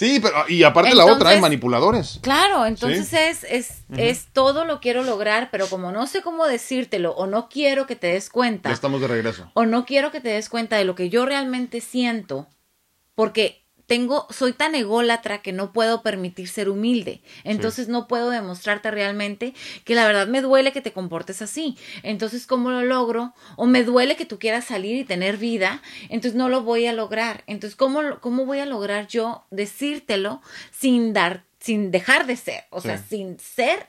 Sí, pero y aparte la otra, hay manipuladores. Claro, entonces es, es, es todo lo quiero lograr, pero como no sé cómo decírtelo o no quiero que te des cuenta. Ya estamos de regreso. O no quiero que te des cuenta de lo que yo realmente siento, porque tengo, soy tan ególatra que no puedo permitir ser humilde. Entonces no puedo demostrarte realmente que la verdad me duele que te comportes así. Entonces, ¿cómo lo logro? O me duele que tú quieras salir y tener vida. Entonces no lo voy a lograr. Entonces, ¿cómo, cómo voy a lograr yo decírtelo sin dar, sin dejar de ser? O sea, sin ser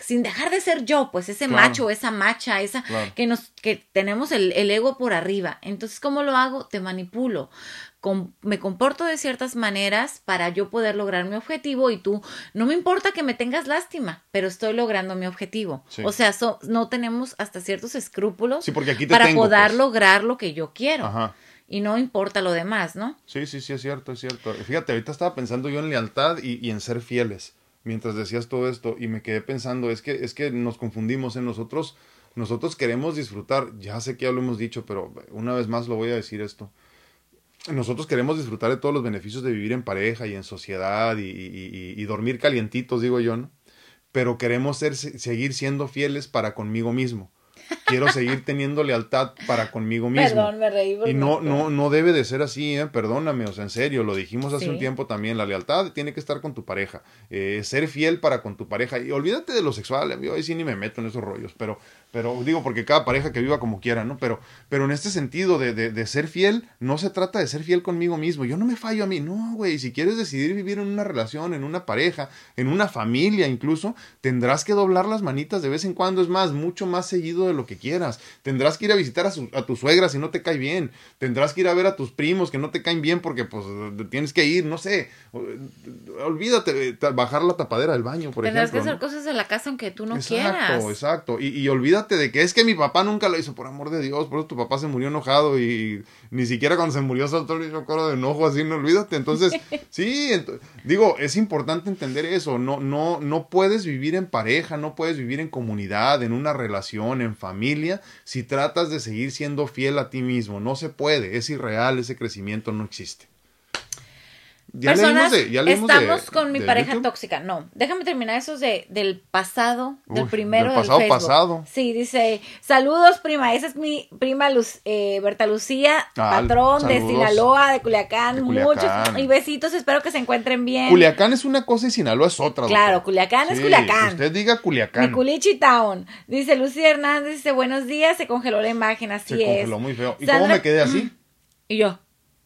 sin dejar de ser yo, pues ese Claro. macho, esa macha, esa Claro. que nos que tenemos el, el ego por arriba. Entonces, ¿cómo lo hago? Te manipulo. Com- me comporto de ciertas maneras para yo poder lograr mi objetivo y tú, no me importa que me tengas lástima, pero estoy logrando mi objetivo. Sí. O sea, so- no tenemos hasta ciertos escrúpulos Sí, porque aquí te para tengo, poder pues. lograr lo que yo quiero. Ajá. Y no importa lo demás, ¿no? Sí, sí, sí, es cierto, es cierto. Fíjate, ahorita estaba pensando yo en lealtad y, y en ser fieles mientras decías todo esto y me quedé pensando, es que, es que nos confundimos en nosotros, nosotros queremos disfrutar, ya sé que ya lo hemos dicho, pero una vez más lo voy a decir esto. Nosotros queremos disfrutar de todos los beneficios de vivir en pareja y en sociedad y, dormir calientitos, digo yo, ¿no? Pero queremos seguir siendo fieles para conmigo mismo. Quiero seguir teniendo lealtad para conmigo mismo. Perdón, me reí porque- Y no, no, no debe de ser así, ¿eh? perdóname, o sea, en serio, lo dijimos hace Sí. un tiempo también, la lealtad tiene que estar con tu pareja, eh, ser fiel para con tu pareja, y olvídate de lo sexual, yo ahí sí ni me meto en esos rollos, pero, pero digo, porque cada pareja que viva como quiera, ¿no? Pero, pero en este sentido de, de, de ser fiel, no se trata de ser fiel conmigo mismo, yo no me fallo a mí, no, güey, si quieres decidir vivir en una relación, en una pareja, en una familia incluso, tendrás que doblar las manitas de vez en cuando, es más, mucho más seguido de lo que quieras, tendrás que ir a visitar a, su- a tu suegra si no te cae bien, tendrás que ir a ver a tus primos que no te caen bien porque pues tienes que ir, no sé, olvídate, bajar la tapadera del baño, por Tendrás que ejemplo. hacer ¿no? cosas de la casa aunque tú no exacto, quieras. exacto. Y, y olvídate de que es que mi papá nunca lo hizo, por amor de Dios. Por eso tu papá se murió enojado y ni siquiera cuando se murió soltó el cara de enojo así, no olvídate. Entonces, sí, ent- digo, es importante entender eso. No, no, no puedes vivir en pareja, no puedes vivir en comunidad, en una relación, en familia, si tratas de seguir siendo fiel a ti mismo. No se puede, es irreal, ese crecimiento no existe. Ya Personas, leímos de- ya leímos de- estamos con mi pareja YouTube. tóxica. No, déjame terminar esos de, del pasado, del primero del del, pasado, Facebook. pasado. Sí, dice, saludos prima, esa es mi prima Luz, eh, Berta Lucía, Ah, patrón de. Sinaloa, de Culiacán, De Culiacán. muchos y besitos, espero que se encuentren bien. Culiacán es una cosa y Sinaloa es otra. Claro, doctor. Culiacán es Culiacán. Usted diga Culiacán. Mi Culichi Town. Dice Lucía Hernández, dice, buenos días, se congeló la imagen, así Se es. congeló muy feo. ¿Y Sandra- cómo me quedé así? Y yo.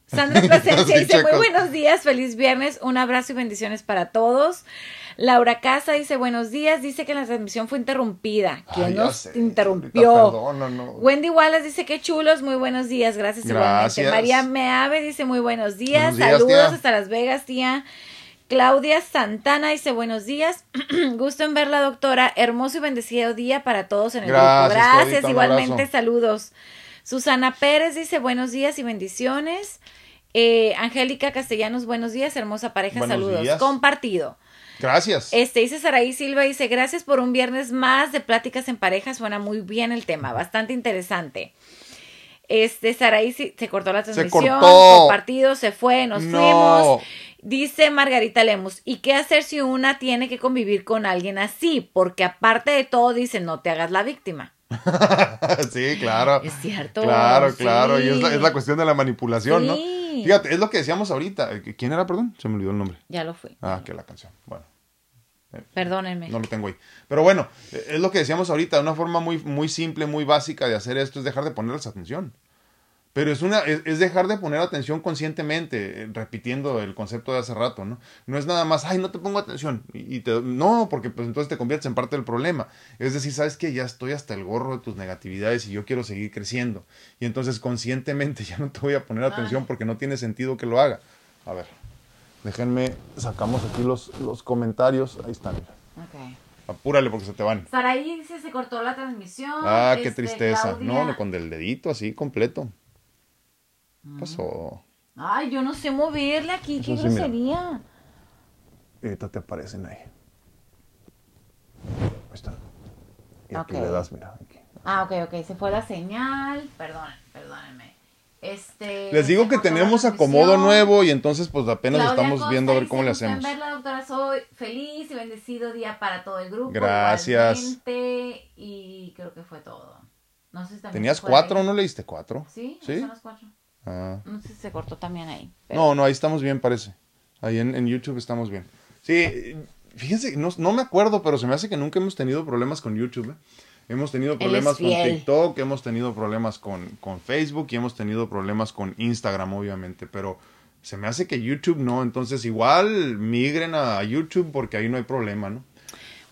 Sandra Plasencia dice, muy buenos días, feliz viernes, un abrazo y bendiciones para todos. Laura Casa dice, buenos días, dice que la transmisión fue interrumpida. ¿Quién Ay, nos sé, interrumpió? ahorita perdónanos. Wendy Wallace dice, qué chulos, muy buenos días, gracias, Gracias. igualmente. María Meave dice, muy buenos días, Buenos días, saludos tía. hasta Las Vegas, tía. Claudia Santana dice buenos días, gusto en ver la doctora, hermoso y bendecido día para todos en el Gracias, grupo. Gracias, Claudita, igualmente saludos. Susana Pérez dice buenos días y bendiciones. Eh, Angélica Castellanos, buenos días, hermosa pareja, Buenos saludos. días. Compartido. Gracias. Este dice Saraí Silva, dice gracias por un viernes más de pláticas en pareja, suena muy bien el tema, bastante interesante. Este Saraí se cortó la transmisión, cortó. compartido, se fue, nos No. fuimos. Dice Margarita Lemus, ¿y qué hacer si una tiene que convivir con alguien así? Porque aparte de todo dice, no te hagas la víctima. sí, claro. Es cierto. Claro, claro. Y es la, sí. es la cuestión de la manipulación, ¿no? Sí. Fíjate, es lo que decíamos ahorita. Eh, ¿Quién era, perdón? Se me olvidó el nombre. Ya lo fui. Ah, que la canción. Bueno. Perdónenme. No lo tengo ahí. Pero bueno, eh, es lo que decíamos ahorita, una forma muy, muy simple, muy básica de hacer esto es dejar de ponerles atención. Pero es, una, es, es dejar de poner atención conscientemente, eh, repitiendo el concepto de hace rato, ¿no? No es nada más, ay, no te pongo atención. Y, y te, no, porque pues entonces te conviertes en parte del problema. Es decir, sabes que ya estoy hasta el gorro de tus negatividades y yo quiero seguir creciendo. Y entonces conscientemente ya no te voy a poner atención porque no tiene sentido que lo haga. A ver, déjenme, sacamos aquí los, los comentarios. Ahí están, mira. Ok. Apúrale porque se te van. Saraí dice, se cortó la transmisión. Ah, qué Este, tristeza. Claudia- No, no, con el dedito así completo. Mm. ¿Qué pasó? Ay, yo no sé moverle aquí, qué Eso sí, grosería. Y ahorita te aparecen ahí. Ahí están. Y aquí Ok. le das, mira. Aquí. Ah, ok, ok, se fue la señal. Perdón, perdónenme. Este. Les digo que tenemos acomodo nuevo y entonces pues apenas Claudia estamos Costa viendo a ver dice, cómo le "Gusto en hacemos. verla, doctora, soy feliz y bendecido día para todo el grupo. Gracias. igualmente, y creo que fue todo. No sé si también ¿Tenías fue cuatro no leíste cuatro? Sí, ¿Sí? son las cuatro. Ah. No sé si se cortó también ahí. pero- No, no, ahí estamos bien, parece. Ahí en, en YouTube estamos bien. Sí, fíjense, no, no me acuerdo, pero se me hace que nunca hemos tenido problemas con YouTube. ¿eh? Hemos tenido problemas con. TikTok, hemos tenido problemas con, con Facebook y hemos tenido problemas con Instagram, obviamente, pero se me hace que YouTube no, entonces igual migren a YouTube porque ahí no hay problema, ¿no?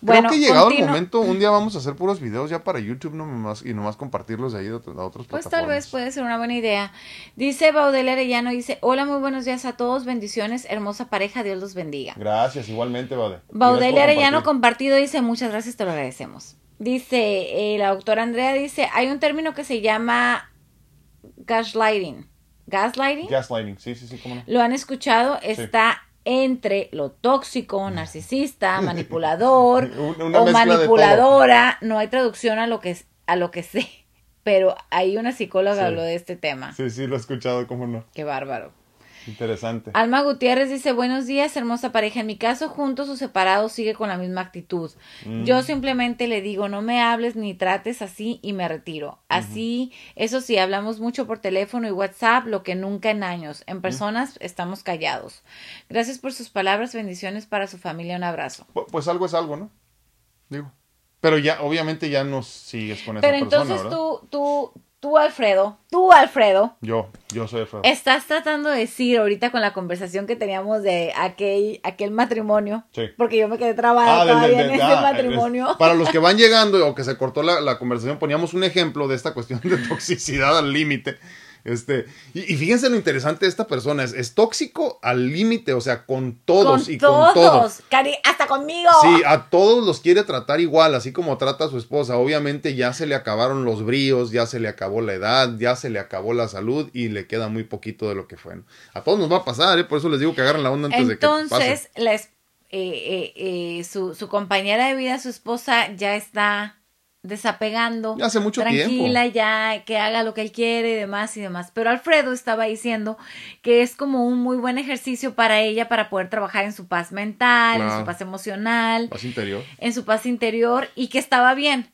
Bueno, Creo que llegado el momento, un día vamos a hacer puros videos ya para YouTube nomás, y nomás compartirlos de ahí a, otros- a otros Pues tal vez puede ser una buena idea. Dice Baudel Arellano, dice, hola, muy buenos días a todos, bendiciones, hermosa pareja, Dios los bendiga. Gracias, igualmente. Baudel por Arellano compartido dice, muchas gracias, te lo agradecemos. Dice, eh, la doctora Andrea dice, hay un término que se llama gaslighting. ¿Gaslighting? Gaslighting, sí, sí, sí, cómo no. ¿Lo han escuchado? Está entre lo tóxico, narcisista, manipulador una o manipuladora. No hay traducción a lo que a lo que sé, pero hay una psicóloga Sí. habló de este tema. Sí, sí, lo he escuchado, cómo no. Qué bárbaro. Interesante. Alma Gutiérrez dice, buenos días, hermosa pareja. En mi caso, juntos o separados, sigue con la misma actitud. Mm. Yo simplemente le digo, no me hables ni trates así y me retiro. Así, eso sí, hablamos mucho por teléfono y WhatsApp, lo que nunca en años. En personas estamos callados. Gracias por sus palabras, bendiciones para su familia, un abrazo. Pu- Pues algo es algo, ¿no? Digo. Pero ya, obviamente ya no sigues con esa Pero entonces tú, tú, tú, Alfredo, tú, Alfredo, Yo, yo soy Alfredo. Estás tratando de decir ahorita con la conversación que teníamos de aquel, aquel matrimonio, Sí. porque yo me quedé trabada Ah, todavía del- en ese ah, matrimonio. es- Para los que van llegando o que se cortó la, la conversación, poníamos un ejemplo de esta cuestión de toxicidad al límite. Este, y, y fíjense lo interesante de esta persona, es, es tóxico al límite, o sea, con todos con y todos, con todo. Cari- hasta conmigo. Sí, a todos los quiere tratar igual, así como trata a su esposa. Obviamente ya se le acabaron los bríos, ya se le acabó la edad, ya se le acabó la salud y le queda muy poquito de lo que fue. ¿no? A todos nos va a pasar, ¿eh? por eso les digo que agarren la onda antes de que. Entonces, eh, eh, eh, su, su compañera de vida, su esposa, ya está desapegando. Ya hace mucho tranquila, tiempo. ya que haga lo que él quiere y demás y demás. Pero Alfredo estaba diciendo que es como un muy buen ejercicio para ella para poder trabajar en su paz mental, en su paz emocional, Paz interior. en su paz interior y que estaba bien.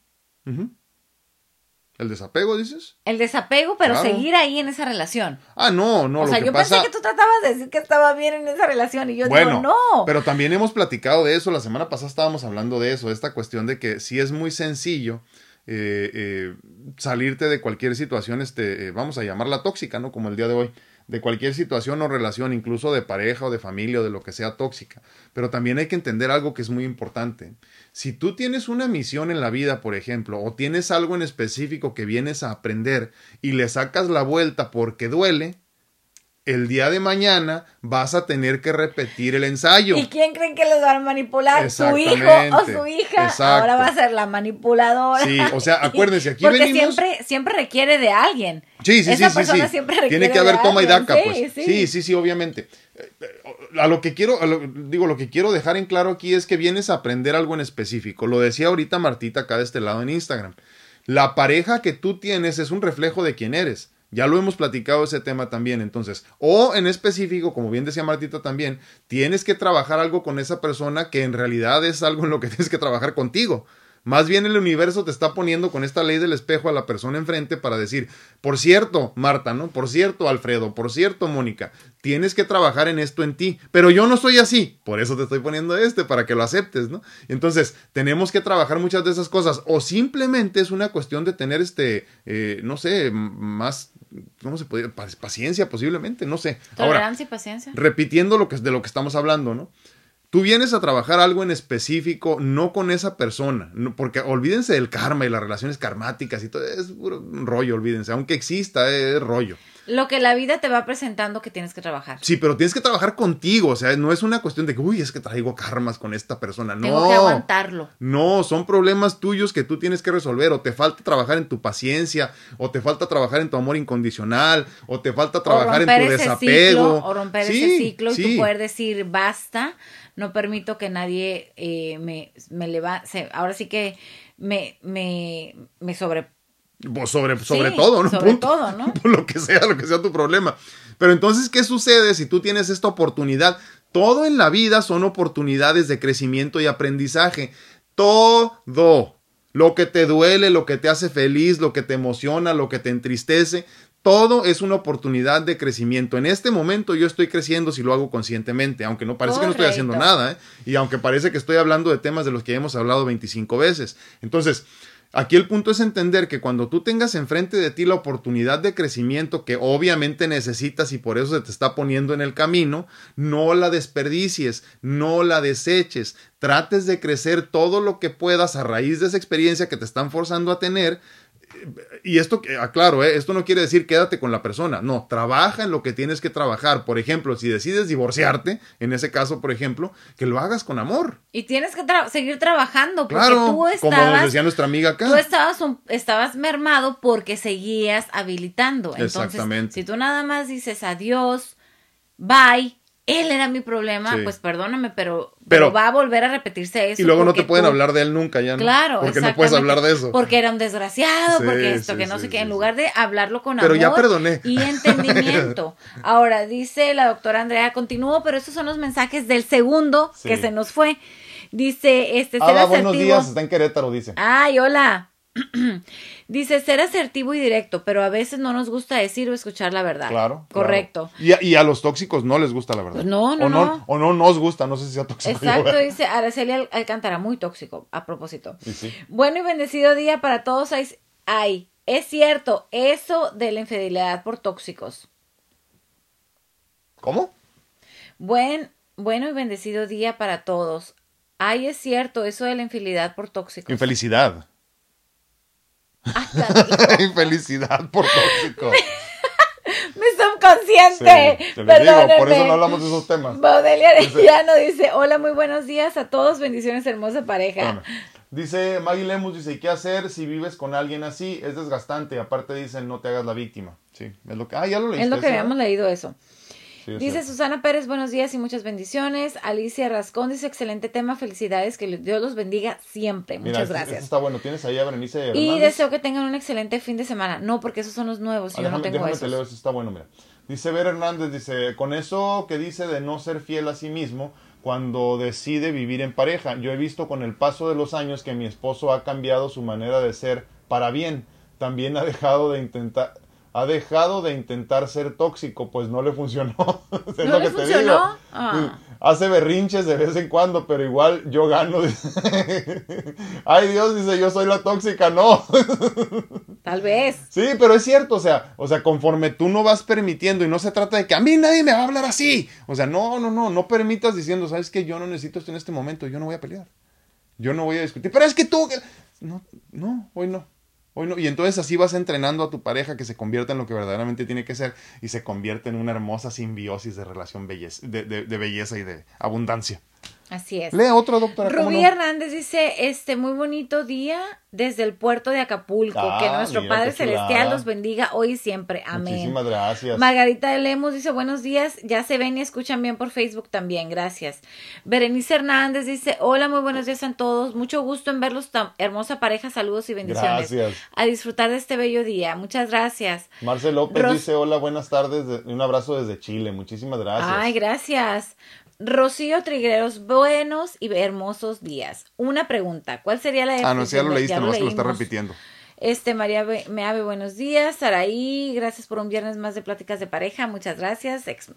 ¿El desapego, dices? El desapego, pero Claro. seguir ahí en esa relación. Ah, no, no, o lo sea, que yo pasa... pensé que tú tratabas de decir que estaba bien en esa relación y yo Bueno, digo, no. pero también hemos platicado de eso, la semana pasada estábamos hablando de eso, esta cuestión de que sí es muy sencillo eh, eh, salirte de cualquier situación, este, eh, vamos a llamarla tóxica, ¿no? Como el día de hoy, de cualquier situación o relación, incluso de pareja o de familia o de lo que sea tóxica. Pero también hay que entender algo que es muy importante. Si tú tienes una misión en la vida, por ejemplo, o tienes algo en específico que vienes a aprender y le sacas la vuelta porque duele, el día de mañana vas a tener que repetir el ensayo. ¿Y quién creen que los van a manipular? ¿Su hijo o su hija? exacto. Ahora va a ser la manipuladora. Sí, o sea, acuérdense, aquí Porque venimos- siempre, siempre requiere de alguien. Sí, sí, Esa sí, sí, persona sí. siempre requiere Tiene que de haber toma y daca, Sí, pues. sí. Sí, sí, sí, obviamente. A lo que quiero, lo- digo, lo que quiero dejar en claro aquí es que vienes a aprender algo en específico. Lo decía ahorita Martita acá de este lado en Instagram. La pareja que tú tienes es un reflejo de quién eres. Ya lo hemos platicado ese tema también, entonces. O en específico, como bien decía Martita también, tienes que trabajar algo con esa persona que en realidad es algo en lo que tienes que trabajar contigo. Más bien el universo te está poniendo con esta ley del espejo a la persona enfrente para decir, por cierto, Marta, ¿no? Por cierto, Alfredo, por cierto, Mónica, tienes que trabajar en esto en ti, pero yo no soy así, por eso te estoy poniendo este, para que lo aceptes, ¿no? Entonces, tenemos que trabajar muchas de esas cosas, o simplemente es una cuestión de tener este, eh, no sé, más, ¿cómo se puede? Pa- Paciencia posiblemente, no sé. Ahora, Tolerancia y paciencia. repitiendo lo que de lo que estamos hablando, ¿no? Tú vienes a trabajar algo en específico, no con esa persona, no- porque olvídense del karma y las relaciones karmáticas y todo, es rollo, olvídense, aunque exista, es rollo. Lo que la vida te va presentando que tienes que trabajar. Sí, pero tienes que trabajar contigo, o sea, no es una cuestión de que, uy, es que traigo karmas con esta persona, no. Tengo que aguantarlo. No, son problemas tuyos que tú tienes que resolver, o te falta trabajar en tu paciencia, o te falta trabajar en tu amor incondicional, o te falta trabajar o en tu ese desapego. ciclo, o romper Sí, ese ciclo y sí. tú poder decir basta, no permito que nadie eh, me, me levante, ahora sí que me, me, me sobre... Pues sobre, sobre Sí, todo, ¿no? sobre Punto. todo, ¿no? Por lo que sea, lo que sea tu problema. Pero entonces, ¿qué sucede si tú tienes esta oportunidad? Todo en la vida son oportunidades de crecimiento y aprendizaje. Todo. Lo que te duele, lo que te hace feliz, lo que te emociona, lo que te entristece, todo es una oportunidad de crecimiento. En este momento yo estoy creciendo si lo hago conscientemente, aunque no parece que no estoy haciendo nada, ¿eh? Y aunque parece que estoy hablando de temas de los que hemos hablado 25 veces. Entonces, Aquí el punto es entender que cuando tú tengas enfrente de ti la oportunidad de crecimiento que obviamente necesitas y por eso se te está poniendo en el camino, no la desperdicies, no la deseches, trates de crecer todo lo que puedas a raíz de esa experiencia que te están forzando a tener y esto, aclaro, ¿eh? esto no quiere decir quédate con la persona, no, trabaja en lo que tienes que trabajar. Por ejemplo, si decides divorciarte, en ese caso, por ejemplo, que lo hagas con amor. Y tienes que seguir trabajando, porque tú estabas, como nos decía nuestra amiga acá. Tú estabas, estabas mermado porque seguías habilitando. Entonces, Exactamente. si tú nada más dices adiós, bye, él era mi problema, pues perdóname, pero, pero, va a volver a repetirse eso. Y luego no te pueden hablar de él nunca, ya no. Claro, porque no puedes hablar de eso. Porque era un desgraciado, porque esto, que no sé qué, en lugar de hablarlo con pero amor ya perdoné. y entendimiento. Ahora, dice la doctora Andrea, continúo, pero estos son los mensajes del segundo que se nos fue. Dice, este, ah, buenos días, está en Querétaro, dice. Ay, hola. Dice ser asertivo y directo, pero a veces no nos gusta decir o escuchar la verdad. Claro. Correcto. Y, a, los tóxicos no les gusta la verdad. Pues no, no, o no, O no nos gusta, no sé si sea tóxico. Exacto, dice Araceli Alcántara, muy tóxico, a propósito. Bueno y bendecido día para todos. Ay, es cierto, eso de la infidelidad por tóxicos. ¿Cómo? Buen, bueno y bendecido día para todos. Ay, es cierto, eso de la infidelidad por tóxicos. Infelicidad. Infelicidad por tóxico. Mi subconsciente. Sí, por eso no hablamos de esos temas. Baudelia Arellano dice, hola, muy buenos días a todos, bendiciones, hermosa pareja. Dice Maggie Lemus, dice, ¿qué hacer si vives con alguien así? Es desgastante. Aparte dicen, no te hagas la víctima. Sí, es lo que... Ah, ya lo leíste. Es lo que habíamos leído eso. Dice Susana Pérez, buenos días y muchas bendiciones. Alicia Rascón dice, excelente tema, felicidades, que Dios los bendiga siempre. Muchas gracias. está bueno, tienes ahí a Berenice Hernández? Y deseo que tengan un excelente fin de semana. No, porque esos son los nuevos, y yo no tengo esos. eso está bueno, mira. Dice Ver Hernández, dice, con eso que dice de no ser fiel a sí mismo, cuando decide vivir en pareja. Yo he visto con el paso de los años que mi esposo ha cambiado su manera de ser para bien. También ha dejado de intentar ha dejado de intentar ser tóxico, pues no le funcionó. es ¿No le funcionó? Ah. Hace berrinches de vez en cuando, pero igual yo gano. Ay Dios, dice, yo soy la tóxica, no. Tal vez. Sí, pero es cierto, o sea, o sea, conforme tú no vas permitiendo y no se trata de que a mí nadie me va a hablar así. O sea, no, no, no, no permitas diciendo, sabes que yo no necesito esto en este momento, yo no voy a pelear. Yo no voy a discutir. Pero es que tú, no, no, hoy no. Y entonces así vas entrenando a tu pareja que se convierta en lo que verdaderamente tiene que ser y se convierte en una hermosa simbiosis de relación belleza, de belleza y de abundancia. Así es. Lea otro, doctora. Rubí Hernández dice, este, muy bonito día desde el puerto de Acapulco. que ah, nuestro Padre Celestial los bendiga hoy y siempre. Amén. Muchísimas gracias. Margarita de Lemos dice, buenos días. Ya se ven y escuchan bien por Facebook también. Gracias. Berenice Hernández dice, hola, muy buenos días a todos. Mucho gusto en verlos. Tan hermosa pareja. Saludos y bendiciones. Gracias. A disfrutar de este bello día. Muchas gracias. Marcel López dice, hola, buenas tardes. Un abrazo desde Chile. Muchísimas gracias. Ay, gracias. Rocío Trigueros, buenos y hermosos días. Una pregunta, ¿cuál sería la definición? Ah, no, ya lo leíste, nomás que lo está repitiendo. Este, María Meave, buenos días. Saraí, gracias por un viernes más de pláticas de pareja. Muchas gracias. Ex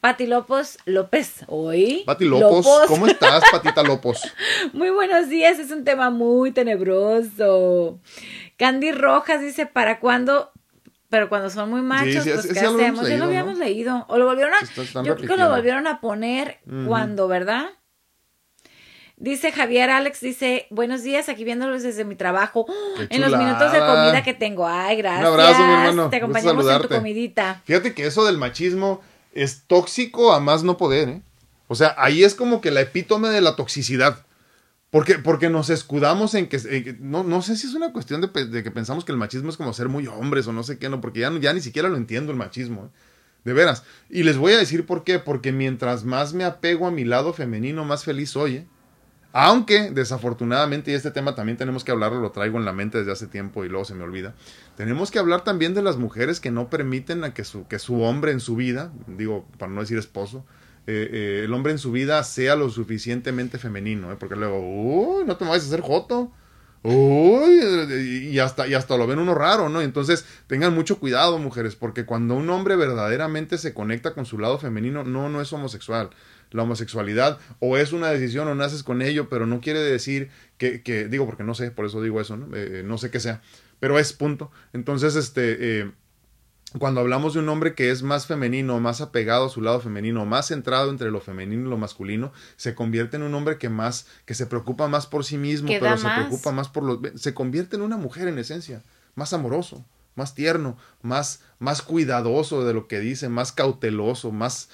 Pati López, López, hoy. Pati López, ¿cómo estás, Patita López? muy buenos días, es un tema muy tenebroso. Candy Rojas dice, ¿para cuándo pero cuando son muy machos, pues ¿qué hacemos? ya lo habíamos leído. O lo volvieron a. yo creo que lo volvieron a poner cuando, ¿verdad? Dice Javier Alex, dice, buenos días, aquí viéndolos desde mi trabajo, en los minutos de comida que tengo. Ay, gracias. Un abrazo, mi hermano. Te acompañamos en tu comidita. Fíjate que eso del machismo es tóxico a más no poder, ¿eh? O sea, ahí es como que la epítome de la toxicidad. Porque, porque nos escudamos en que, no, no, sé si es una cuestión de, que pensamos que el machismo es como ser muy hombres o no sé qué, no, porque ya, ya ni siquiera lo entiendo el machismo, ¿eh? de veras. Y les voy a decir por qué, porque mientras más me apego a mi lado femenino, más feliz soy. ¿eh? Aunque, desafortunadamente, y este tema también tenemos que hablarlo, lo traigo en la mente desde hace tiempo y luego se me olvida, tenemos que hablar también de las mujeres que no permiten a que su, que su hombre en su vida, digo, para no decir esposo, eh, eh, el hombre en su vida sea lo suficientemente femenino, ¿eh? porque luego, uy, no te vayas a hacer joto. Uy, y hasta, y hasta lo ven uno raro, ¿no? Entonces, tengan mucho cuidado, mujeres, porque cuando un hombre verdaderamente se conecta con su lado femenino, no, no es homosexual. la homosexualidad, o es una decisión o naces con ello, pero no quiere decir que, que digo, porque no sé, por eso digo eso, ¿no? Eh, no sé qué sea, pero es punto. Entonces, este... Cuando hablamos de un hombre que es más femenino, más apegado a su lado femenino, más centrado entre lo femenino y lo masculino, se convierte en un hombre que más, que se preocupa más por sí mismo, pero se preocupa más por los, se convierte en una mujer en esencia, más amoroso, más tierno, más, más cuidadoso de lo que dice, más cauteloso, más,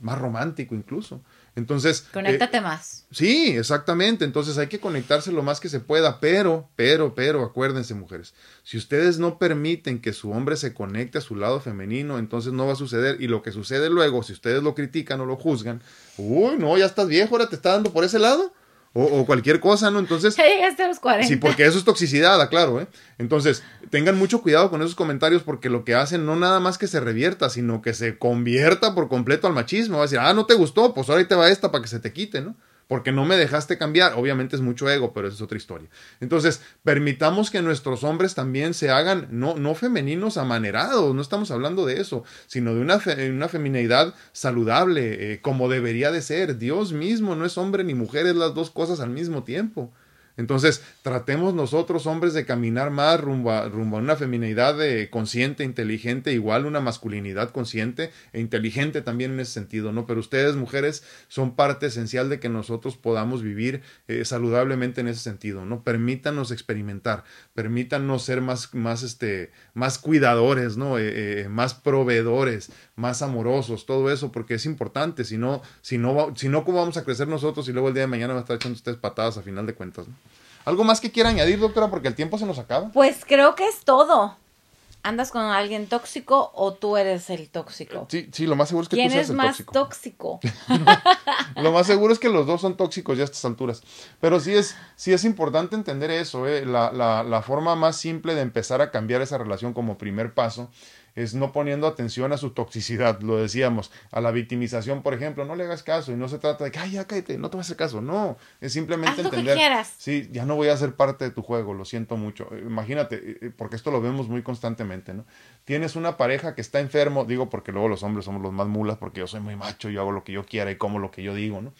más romántico incluso. Entonces. Conéctate eh, más. Sí, exactamente. Entonces hay que conectarse lo más que se pueda. Pero, pero, pero, acuérdense, mujeres. Si ustedes no permiten que su hombre se conecte a su lado femenino, entonces no va a suceder. Y lo que sucede luego, si ustedes lo critican o lo juzgan, uy, no, ya estás viejo, ahora te está dando por ese lado o, cualquier cosa, ¿no? Entonces... Ya llegaste a los 40. Sí, porque eso es toxicidad, claro, ¿eh? Entonces, tengan mucho cuidado con esos comentarios porque lo que hacen no nada más que se revierta, sino que se convierta por completo al machismo. Va a decir, ah, no te gustó, pues ahora ahí te va esta para que se te quite, ¿no? Porque no me dejaste cambiar. Obviamente es mucho ego, pero esa es otra historia. Entonces, permitamos que nuestros hombres también se hagan, no, no femeninos amanerados, no estamos hablando de eso, sino de una, una feminidad saludable, eh, como debería de ser. Dios mismo no es hombre ni mujer, es las dos cosas al mismo tiempo. Entonces, tratemos nosotros, hombres, de caminar más rumbo a, rumbo a una feminidad eh, consciente, inteligente, igual una masculinidad consciente e inteligente también en ese sentido, ¿no? Pero ustedes, mujeres, son parte esencial de que nosotros podamos vivir eh, saludablemente en ese sentido, ¿no? Permítanos experimentar, permítanos ser más, más, este, más cuidadores, ¿no? Eh, más proveedores, más amorosos, todo eso, porque es importante, si no, si no, si no, ¿cómo vamos a crecer nosotros y luego el día de mañana va a estar echando ustedes patadas a final de cuentas, ¿no? ¿Algo más que quiera añadir, doctora? Porque el tiempo se nos acaba. Pues creo que es todo. ¿Andas con alguien tóxico o tú eres el tóxico? Sí, sí, lo más seguro es que tú seas el tóxico. ¿Quién es más tóxico? lo más seguro es que los dos son tóxicos ya a estas alturas. Pero sí es, sí es importante entender eso, ¿eh? la, la, la forma más simple de empezar a cambiar esa relación como primer paso es no poniendo atención a su toxicidad, lo decíamos, a la victimización, por ejemplo, no le hagas caso y no se trata de que, ay, ya cállate, no te vas a hacer caso, no, es simplemente entender, sí, ya no voy a ser parte de tu juego, lo siento mucho, eh, imagínate, eh, eh, porque esto lo vemos muy constantemente, ¿no? Tienes una pareja que está enfermo, digo porque luego los hombres somos los más mulas, porque yo soy muy macho, yo hago lo que yo quiera y como lo que yo digo, ¿no?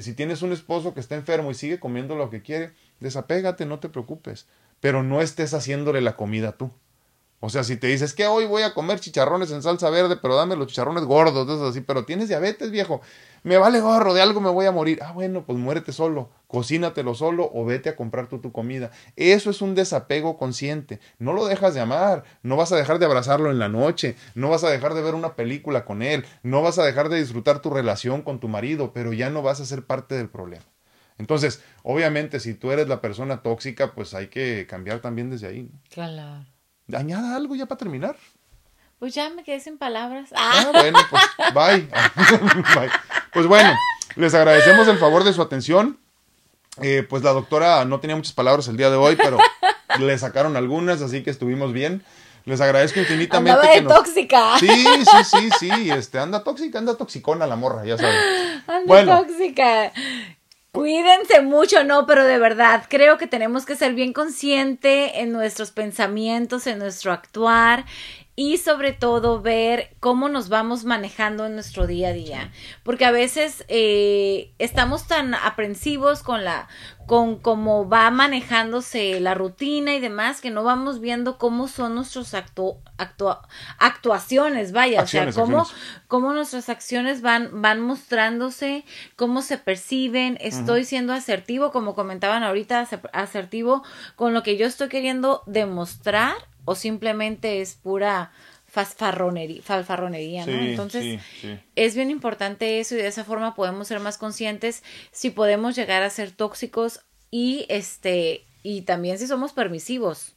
si tienes un esposo que está enfermo y sigue comiendo lo que quiere, desapégate, no te preocupes, pero no estés haciéndole la comida tú. O sea, si te dices que hoy voy a comer chicharrones en salsa verde, pero dame los chicharrones gordos, eso así, pero tienes diabetes, viejo, me vale gorro, de algo me voy a morir. Ah, bueno, pues muérete solo, cocínatelo solo o vete a comprar tú tu comida. Eso es un desapego consciente. No lo dejas de amar, no vas a dejar de abrazarlo en la noche, no vas a dejar de ver una película con él, no vas a dejar de disfrutar tu relación con tu marido, pero ya no vas a ser parte del problema. Entonces, obviamente, si tú eres la persona tóxica, pues hay que cambiar también desde ahí. Claro. Añada algo ya para terminar. Pues ya me quedé sin palabras. Ah, bueno, pues bye. bye. Pues bueno, les agradecemos el favor de su atención. Eh, pues la doctora no tenía muchas palabras el día de hoy, pero le sacaron algunas, así que estuvimos bien. Les agradezco infinitamente. Anda de tóxica. Sí, sí, sí, sí. Este, anda tóxica, anda toxicona la morra, ya saben. Anda tóxica. Cuídense mucho, no, pero de verdad creo que tenemos que ser bien consciente en nuestros pensamientos, en nuestro actuar y sobre todo ver cómo nos vamos manejando en nuestro día a día. Porque a veces eh, estamos tan aprensivos con la con cómo va manejándose la rutina y demás que no vamos viendo cómo son nuestros actu, actuaciones vaya o sea cómo, cómo nuestras acciones van van mostrándose cómo se perciben. Estoy siendo asertivo como comentaban ahorita asertivo con lo que yo estoy queriendo demostrar o simplemente es pura falfarronería, ¿no? Entonces, es bien importante eso y de esa forma podemos ser más conscientes si podemos llegar a ser tóxicos y este y también si somos permisivos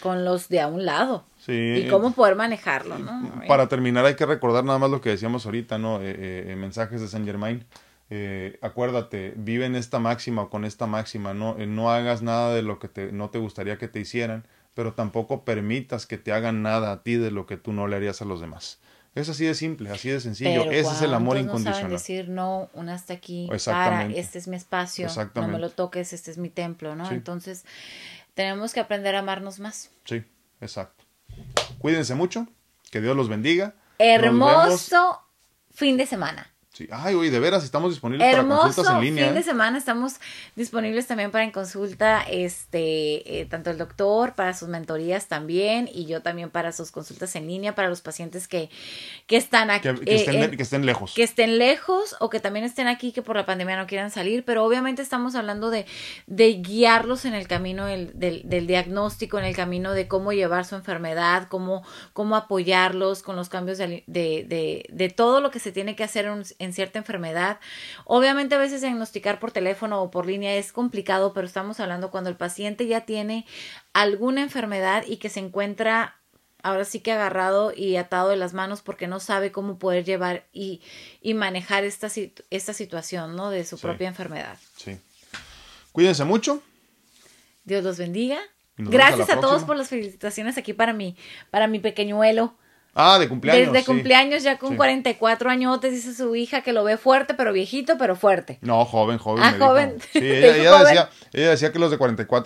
con los de a un lado. Y cómo poder manejarlo, ¿no? Para terminar hay que recordar nada más lo que decíamos ahorita, ¿no? Eh, eh, eh mensajes de Saint Germain. Eh, acuérdate, vive en esta máxima o con esta máxima, no, no hagas nada de lo que te, no te gustaría que te hicieran, pero tampoco permitas que te hagan nada a ti de lo que tú no le harías a los demás. Es así de simple, así de sencillo. Ese es el amor incondicional. No saben decir no, un hasta aquí, para, este es mi espacio, no me lo toques, este es mi templo, ¿no? Entonces, tenemos que aprender a amarnos más. Sí, exacto. Cuídense mucho, que Dios los bendiga. Hermoso fin de semana. Sí. Ay, oye, de veras, estamos disponibles para Hermoso consultas en línea. fin de ¿eh? semana estamos disponibles también para en consulta, este, eh, tanto el doctor para sus mentorías también y yo también para sus consultas en línea para los pacientes que, que están aquí, Que, que eh, estén, que estén lejos. que estén lejos o que también estén aquí que por la pandemia no quieran salir, pero obviamente estamos hablando de, de guiarlos en el camino del, del, del diagnóstico, en el camino de cómo llevar su enfermedad, cómo, cómo apoyarlos con los cambios de, de, de, de todo lo que se tiene que hacer en, en cierta enfermedad. Obviamente a veces diagnosticar por teléfono o por línea es complicado, pero estamos hablando cuando el paciente ya tiene alguna enfermedad y que se encuentra ahora sí que agarrado y atado de las manos porque no sabe cómo poder llevar y, y manejar esta, esta situación, ¿no? De su Sí. propia enfermedad. Sí. Cuídense mucho. Dios los bendiga. Nos Gracias a a, todos por las felicitaciones aquí para mi, para mi pequeñuelo. Ah, de cumpleaños. Desde sí. cumpleaños ya con Sí. 44 añotes, dice su hija que lo ve fuerte, pero viejito, pero fuerte. No, joven, joven. Ah, me dijo. joven. Sí, Te ella, dijo ella joven. decía, ella decía que los de 44